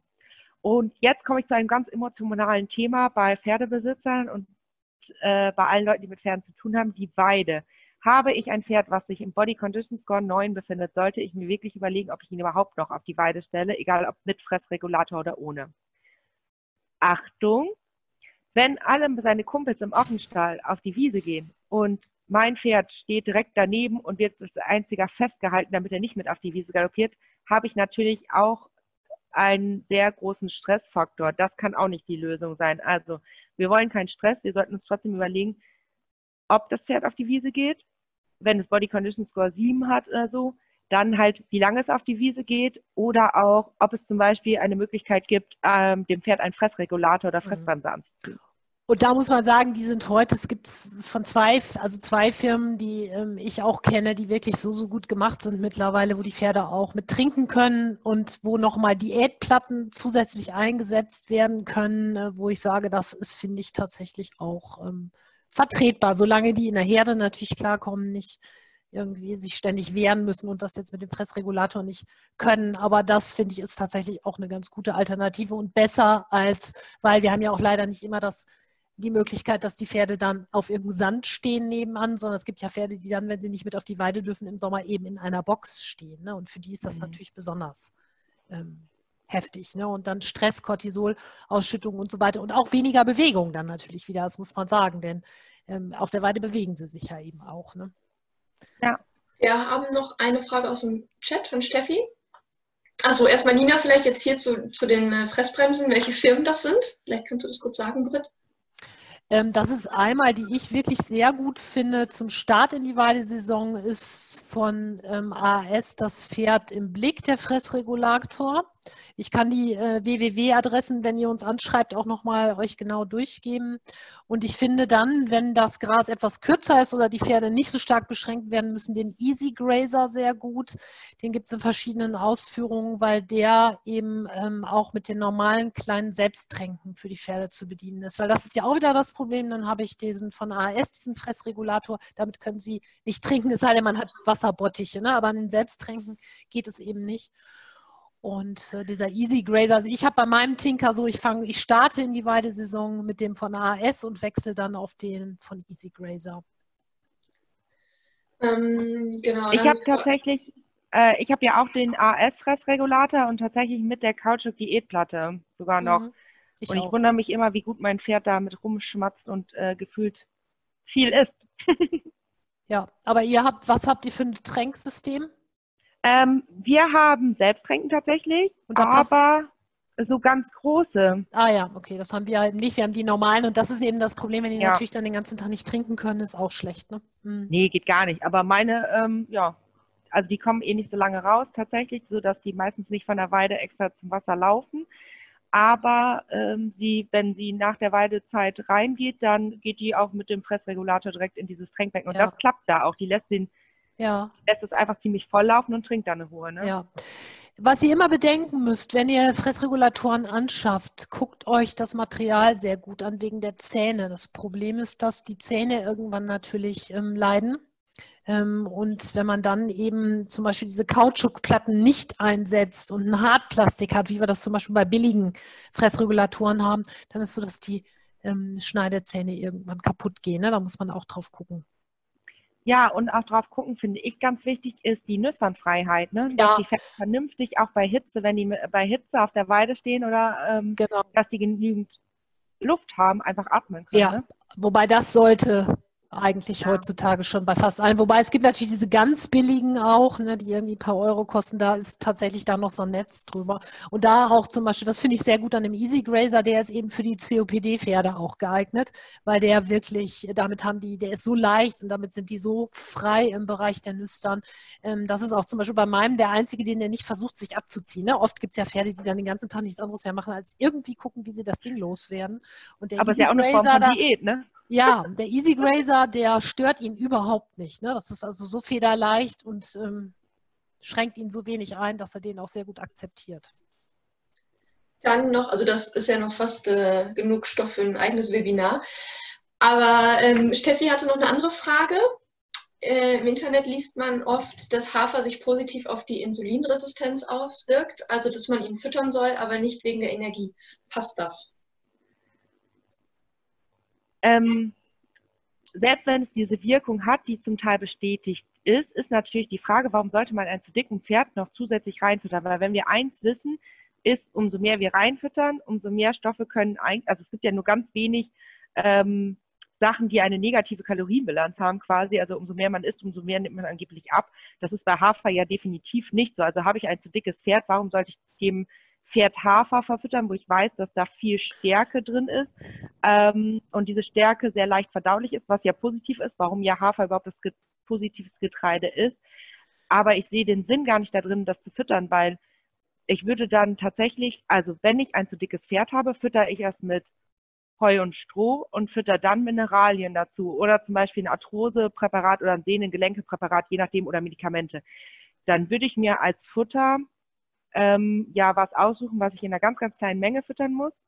Und jetzt komme ich zu einem ganz emotionalen Thema bei Pferdebesitzern und äh, bei allen Leuten, die mit Pferden zu tun haben, die Weide. Habe ich ein Pferd, was sich im Body Condition Score 9 befindet, sollte ich mir wirklich überlegen, ob ich ihn überhaupt noch auf die Weide stelle, egal ob mit Fressregulator oder ohne. Achtung, Wenn alle seine Kumpels im Offenstall auf die Wiese gehen und mein Pferd steht direkt daneben und wird als einziger festgehalten, damit er nicht mit auf die Wiese galoppiert, habe ich natürlich auch einen sehr großen Stressfaktor. Das kann auch nicht die Lösung sein. Also wir wollen keinen Stress, wir sollten uns trotzdem überlegen, ob das Pferd auf die Wiese geht. Wenn es Body Condition Score 7 hat oder so, dann halt, wie lange es auf die Wiese geht oder auch, ob es zum Beispiel eine Möglichkeit gibt, ähm, dem Pferd einen Fressregulator oder mhm. Fressbremse mhm. anzuziehen. Und da muss man sagen, die sind heute, es gibt von zwei, also zwei Firmen, die ähm, ich auch kenne, die wirklich so, so gut gemacht sind mittlerweile, wo die Pferde auch mit trinken können und wo nochmal Diätplatten zusätzlich eingesetzt werden können, äh, wo ich sage, das ist, finde ich, tatsächlich auch ähm, vertretbar, solange die in der Herde natürlich klarkommen, nicht irgendwie sich ständig wehren müssen und das jetzt mit dem Fressregulator nicht können. Aber das finde ich ist tatsächlich auch eine ganz gute Alternative und besser als, weil wir haben ja auch leider nicht immer das, die Möglichkeit, dass die Pferde dann auf irgendeinem Sand stehen nebenan, sondern es gibt ja Pferde, die dann, wenn sie nicht mit auf die Weide dürfen, im Sommer eben in einer Box stehen. Ne? Und für die ist das mhm. natürlich besonders ähm, heftig. Ne? Und dann Stress, Cortisol, Ausschüttung und so weiter. Und auch weniger Bewegung dann natürlich wieder, das muss man sagen, denn ähm, auf der Weide bewegen sie sich ja eben auch. Ne? Ja. Wir haben noch eine Frage aus dem Chat von Steffi. Also erstmal Nina, vielleicht jetzt hier zu, zu den äh, Fressbremsen, welche Firmen das sind. Vielleicht könntest du das kurz sagen, Britt. Ähm, das ist einmal, die ich wirklich sehr gut finde zum Start in die Weidesaison, ist von ähm, AS das Pferd im Blick, der Fressregulator. Ich kann die äh, www-Adressen, wenn ihr uns anschreibt, auch nochmal euch genau durchgeben. Und ich finde dann, wenn das Gras etwas kürzer ist oder die Pferde nicht so stark beschränkt werden müssen, den Easy Grazer sehr gut. Den gibt es in verschiedenen Ausführungen, weil der eben ähm, auch mit den normalen kleinen Selbsttränken für die Pferde zu bedienen ist. Weil das ist ja auch wieder das Problem. Dann habe ich diesen von AS, diesen Fressregulator. Damit können sie nicht trinken, es sei denn, man hat Wasserbottiche. Ne? Aber an den Selbsttränken geht es eben nicht. Und äh, dieser Easy Grader, also ich habe bei meinem Tinker so, ich fange, ich starte in die Weidesaison mit dem von AAS und wechsle dann auf den von Easy Grazer. Ähm, genau. Ich habe tatsächlich, äh, ich habe ja auch den AS-Fressregulator und tatsächlich mit der Kautschuk Diätplatte sogar noch. Mhm. Ich und ich auch. wundere mich immer, wie gut mein Pferd damit rumschmatzt und äh, gefühlt viel isst. *laughs* ja, aber ihr habt, was habt ihr für ein Tränksystem? Ähm, wir haben Selbsttränken tatsächlich, aber so ganz große. Ah ja, okay, das haben wir halt nicht. Wir haben die normalen und das ist eben das Problem, wenn die ja. natürlich dann den ganzen Tag nicht trinken können, ist auch schlecht. Ne? Hm. Nee, geht gar nicht. Aber meine, ähm, ja, also die kommen eh nicht so lange raus tatsächlich, sodass die meistens nicht von der Weide extra zum Wasser laufen. Aber ähm, sie, wenn sie nach der Weidezeit reingeht, dann geht die auch mit dem Fressregulator direkt in dieses Tränkbecken. Und ja. das klappt da auch. Die lässt den ja. Lässt es einfach ziemlich voll laufen und trinkt dann eine Ruhe. Ne? Ja. Was ihr immer bedenken müsst, wenn ihr Fressregulatoren anschafft, guckt euch das Material sehr gut an wegen der Zähne. Das Problem ist, dass die Zähne irgendwann natürlich ähm, leiden. Ähm, und wenn man dann eben zum Beispiel diese Kautschukplatten nicht einsetzt und ein Hartplastik hat, wie wir das zum Beispiel bei billigen Fressregulatoren haben, dann ist so, dass die ähm, Schneidezähne irgendwann kaputt gehen. Ne? Da muss man auch drauf gucken. Ja, und auch drauf gucken, finde ich ganz wichtig, ist die Nüssernfreiheit. Ne? Dass die vernünftig auch bei Hitze, wenn die bei Hitze auf der Weide stehen oder ähm, genau. dass die genügend Luft haben, einfach atmen können. Ja, ne? wobei das sollte eigentlich ja. heutzutage schon bei fast allen. Wobei es gibt natürlich diese ganz billigen auch, ne, die irgendwie ein paar Euro kosten. Da ist tatsächlich da noch so ein Netz drüber. Und da auch zum Beispiel, das finde ich sehr gut an dem Easy Grazer, der ist eben für die COPD-Pferde auch geeignet, weil der wirklich, damit haben die, der ist so leicht und damit sind die so frei im Bereich der Nüstern. Ähm, das ist auch zum Beispiel bei meinem der einzige, den der nicht versucht, sich abzuziehen. Ne? Oft gibt es ja Pferde, die dann den ganzen Tag nichts anderes mehr machen, als irgendwie gucken, wie sie das Ding loswerden. Und der Aber Easy ist ja auch eine Form von Diät, ne? Ja, der Easy Grazer, der stört ihn überhaupt nicht. Ne? Das ist also so federleicht und ähm, schränkt ihn so wenig ein, dass er den auch sehr gut akzeptiert. Dann noch, also das ist ja noch fast äh, genug Stoff für ein eigenes Webinar. Aber ähm, Steffi hatte noch eine andere Frage. Äh, Im Internet liest man oft, dass Hafer sich positiv auf die Insulinresistenz auswirkt, also dass man ihn füttern soll, aber nicht wegen der Energie. Passt das? Ähm, selbst wenn es diese Wirkung hat, die zum Teil bestätigt ist, ist natürlich die Frage, warum sollte man ein zu dicken Pferd noch zusätzlich reinfüttern? Weil wenn wir eins wissen, ist, umso mehr wir reinfüttern, umso mehr Stoffe können eigentlich, also es gibt ja nur ganz wenig ähm, Sachen, die eine negative Kalorienbilanz haben quasi. Also umso mehr man isst, umso mehr nimmt man angeblich ab. Das ist bei Hafer ja definitiv nicht so. Also habe ich ein zu dickes Pferd, warum sollte ich dem Pferd Hafer verfüttern, wo ich weiß, dass da viel Stärke drin ist ähm, und diese Stärke sehr leicht verdaulich ist, was ja positiv ist, warum ja Hafer überhaupt das positives Getreide ist. Aber ich sehe den Sinn gar nicht da drin, das zu füttern, weil ich würde dann tatsächlich, also wenn ich ein zu dickes Pferd habe, fütter ich es mit Heu und Stroh und fütter dann Mineralien dazu oder zum Beispiel ein Arthrosepräparat oder ein Sehnengelänkepräparat, je nachdem, oder Medikamente. Dann würde ich mir als Futter ähm, ja was aussuchen, was ich in einer ganz, ganz kleinen Menge füttern muss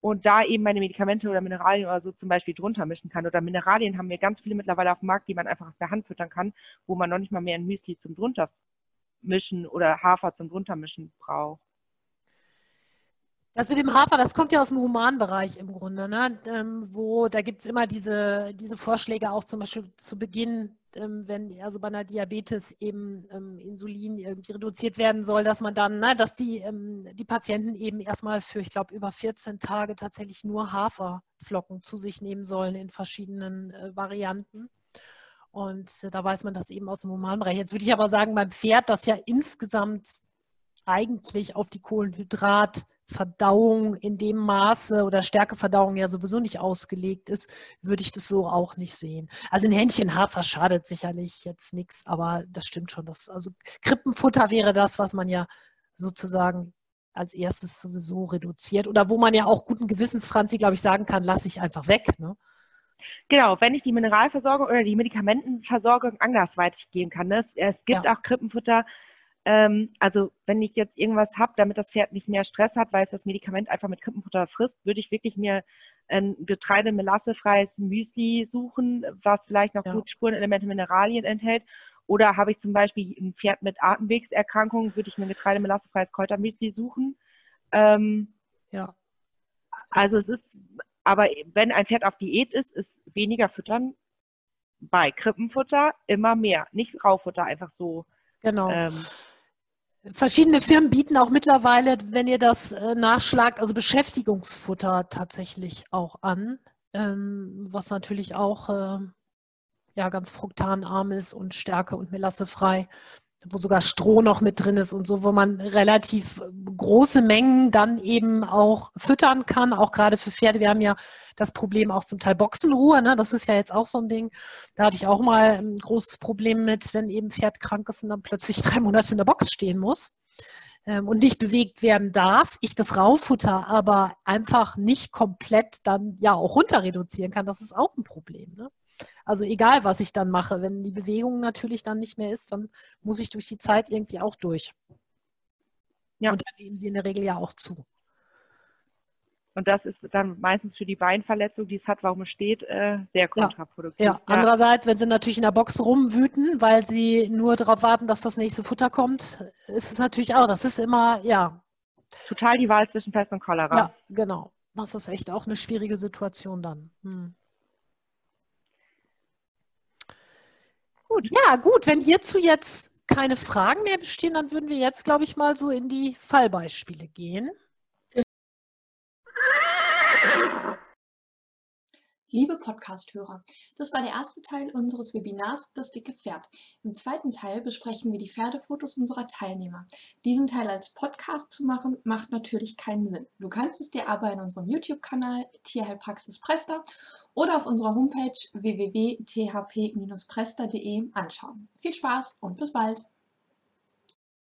und da eben meine Medikamente oder Mineralien oder so zum Beispiel drunter mischen kann. Oder Mineralien haben wir ganz viele mittlerweile auf dem Markt, die man einfach aus der Hand füttern kann, wo man noch nicht mal mehr ein Müsli zum drunter mischen oder Hafer zum drunter mischen braucht. Das mit dem Hafer, das kommt ja aus dem Humanbereich im Grunde, ne? Ähm, wo da gibt es immer diese, diese Vorschläge auch zum Beispiel zu Beginn, wenn also bei einer Diabetes eben ähm, Insulin irgendwie reduziert werden soll, dass man dann, ne, dass die, ähm, die Patienten eben erstmal für, ich glaube, über 14 Tage tatsächlich nur Haferflocken zu sich nehmen sollen in verschiedenen äh, Varianten. Und äh, da weiß man das eben aus dem Humanbereich. Jetzt würde ich aber sagen, beim Pferd, das ja insgesamt eigentlich auf die Kohlenhydratverdauung in dem Maße oder Stärkeverdauung ja sowieso nicht ausgelegt ist, würde ich das so auch nicht sehen. Also ein Händchen Hafer schadet sicherlich jetzt nichts, aber das stimmt schon. Das, also Krippenfutter wäre das, was man ja sozusagen als erstes sowieso reduziert oder wo man ja auch guten Gewissens, Franzi, glaube ich, sagen kann, lasse ich einfach weg. Ne? Genau, wenn ich die Mineralversorgung oder die Medikamentenversorgung andersweitig gehen kann. Ne? Es, es gibt ja. auch Krippenfutter, ähm, also wenn ich jetzt irgendwas habe, damit das Pferd nicht mehr Stress hat, weil es das Medikament einfach mit Krippenfutter frisst, würde ich wirklich mir ein Getreide melassefreies Müsli suchen, was vielleicht noch ja. gut Spurenelemente, Mineralien enthält. Oder habe ich zum Beispiel ein Pferd mit Atemwegserkrankungen, würde ich mir ein Getreide melassefreies Kräutermüsli suchen. Ähm, ja. Also es ist, aber wenn ein Pferd auf Diät ist, ist weniger Füttern bei Krippenfutter immer mehr. Nicht Raufutter einfach so. Genau. Ähm, Verschiedene Firmen bieten auch mittlerweile, wenn ihr das äh, nachschlagt, also Beschäftigungsfutter tatsächlich auch an, ähm, was natürlich auch äh, ja, ganz fruktanarm ist und Stärke und Melasse frei wo sogar Stroh noch mit drin ist und so, wo man relativ große Mengen dann eben auch füttern kann, auch gerade für Pferde. Wir haben ja das Problem auch zum Teil Boxenruhe, ne? das ist ja jetzt auch so ein Ding. Da hatte ich auch mal ein großes Problem mit, wenn eben Pferd krank ist und dann plötzlich *laughs* drei Monate in der Box stehen muss ähm, und nicht bewegt werden darf, ich das Raufutter aber einfach nicht komplett dann ja auch runter reduzieren kann, das ist auch ein Problem. Ne? Also egal, was ich dann mache, wenn die Bewegung natürlich dann nicht mehr ist, dann muss ich durch die Zeit irgendwie auch durch. Ja. Und dann nehmen sie in der Regel ja auch zu. Und das ist dann meistens für die Beinverletzung, die es hat, warum es steht, äh, sehr kontraproduktiv. Ja. ja. andererseits, wenn sie natürlich in der Box rumwüten, weil sie nur darauf warten, dass das nächste Futter kommt, ist es natürlich auch, das ist immer, ja. Total die Wahl zwischen Pest und Cholera. Ja, genau. Das ist echt auch eine schwierige Situation dann. Hm. Gut. Ja, gut. Wenn hierzu jetzt keine Fragen mehr bestehen, dann würden wir jetzt, glaube ich, mal so in die Fallbeispiele gehen. Liebe Podcast-Hörer, das war der erste Teil unseres Webinars Das dicke Pferd. Im zweiten Teil besprechen wir die Pferdefotos unserer Teilnehmer. Diesen Teil als Podcast zu machen, macht natürlich keinen Sinn. Du kannst es dir aber in unserem YouTube-Kanal Tierheilpraxis Presta oder auf unserer Homepage www.thp-presta.de anschauen. Viel Spaß und bis bald!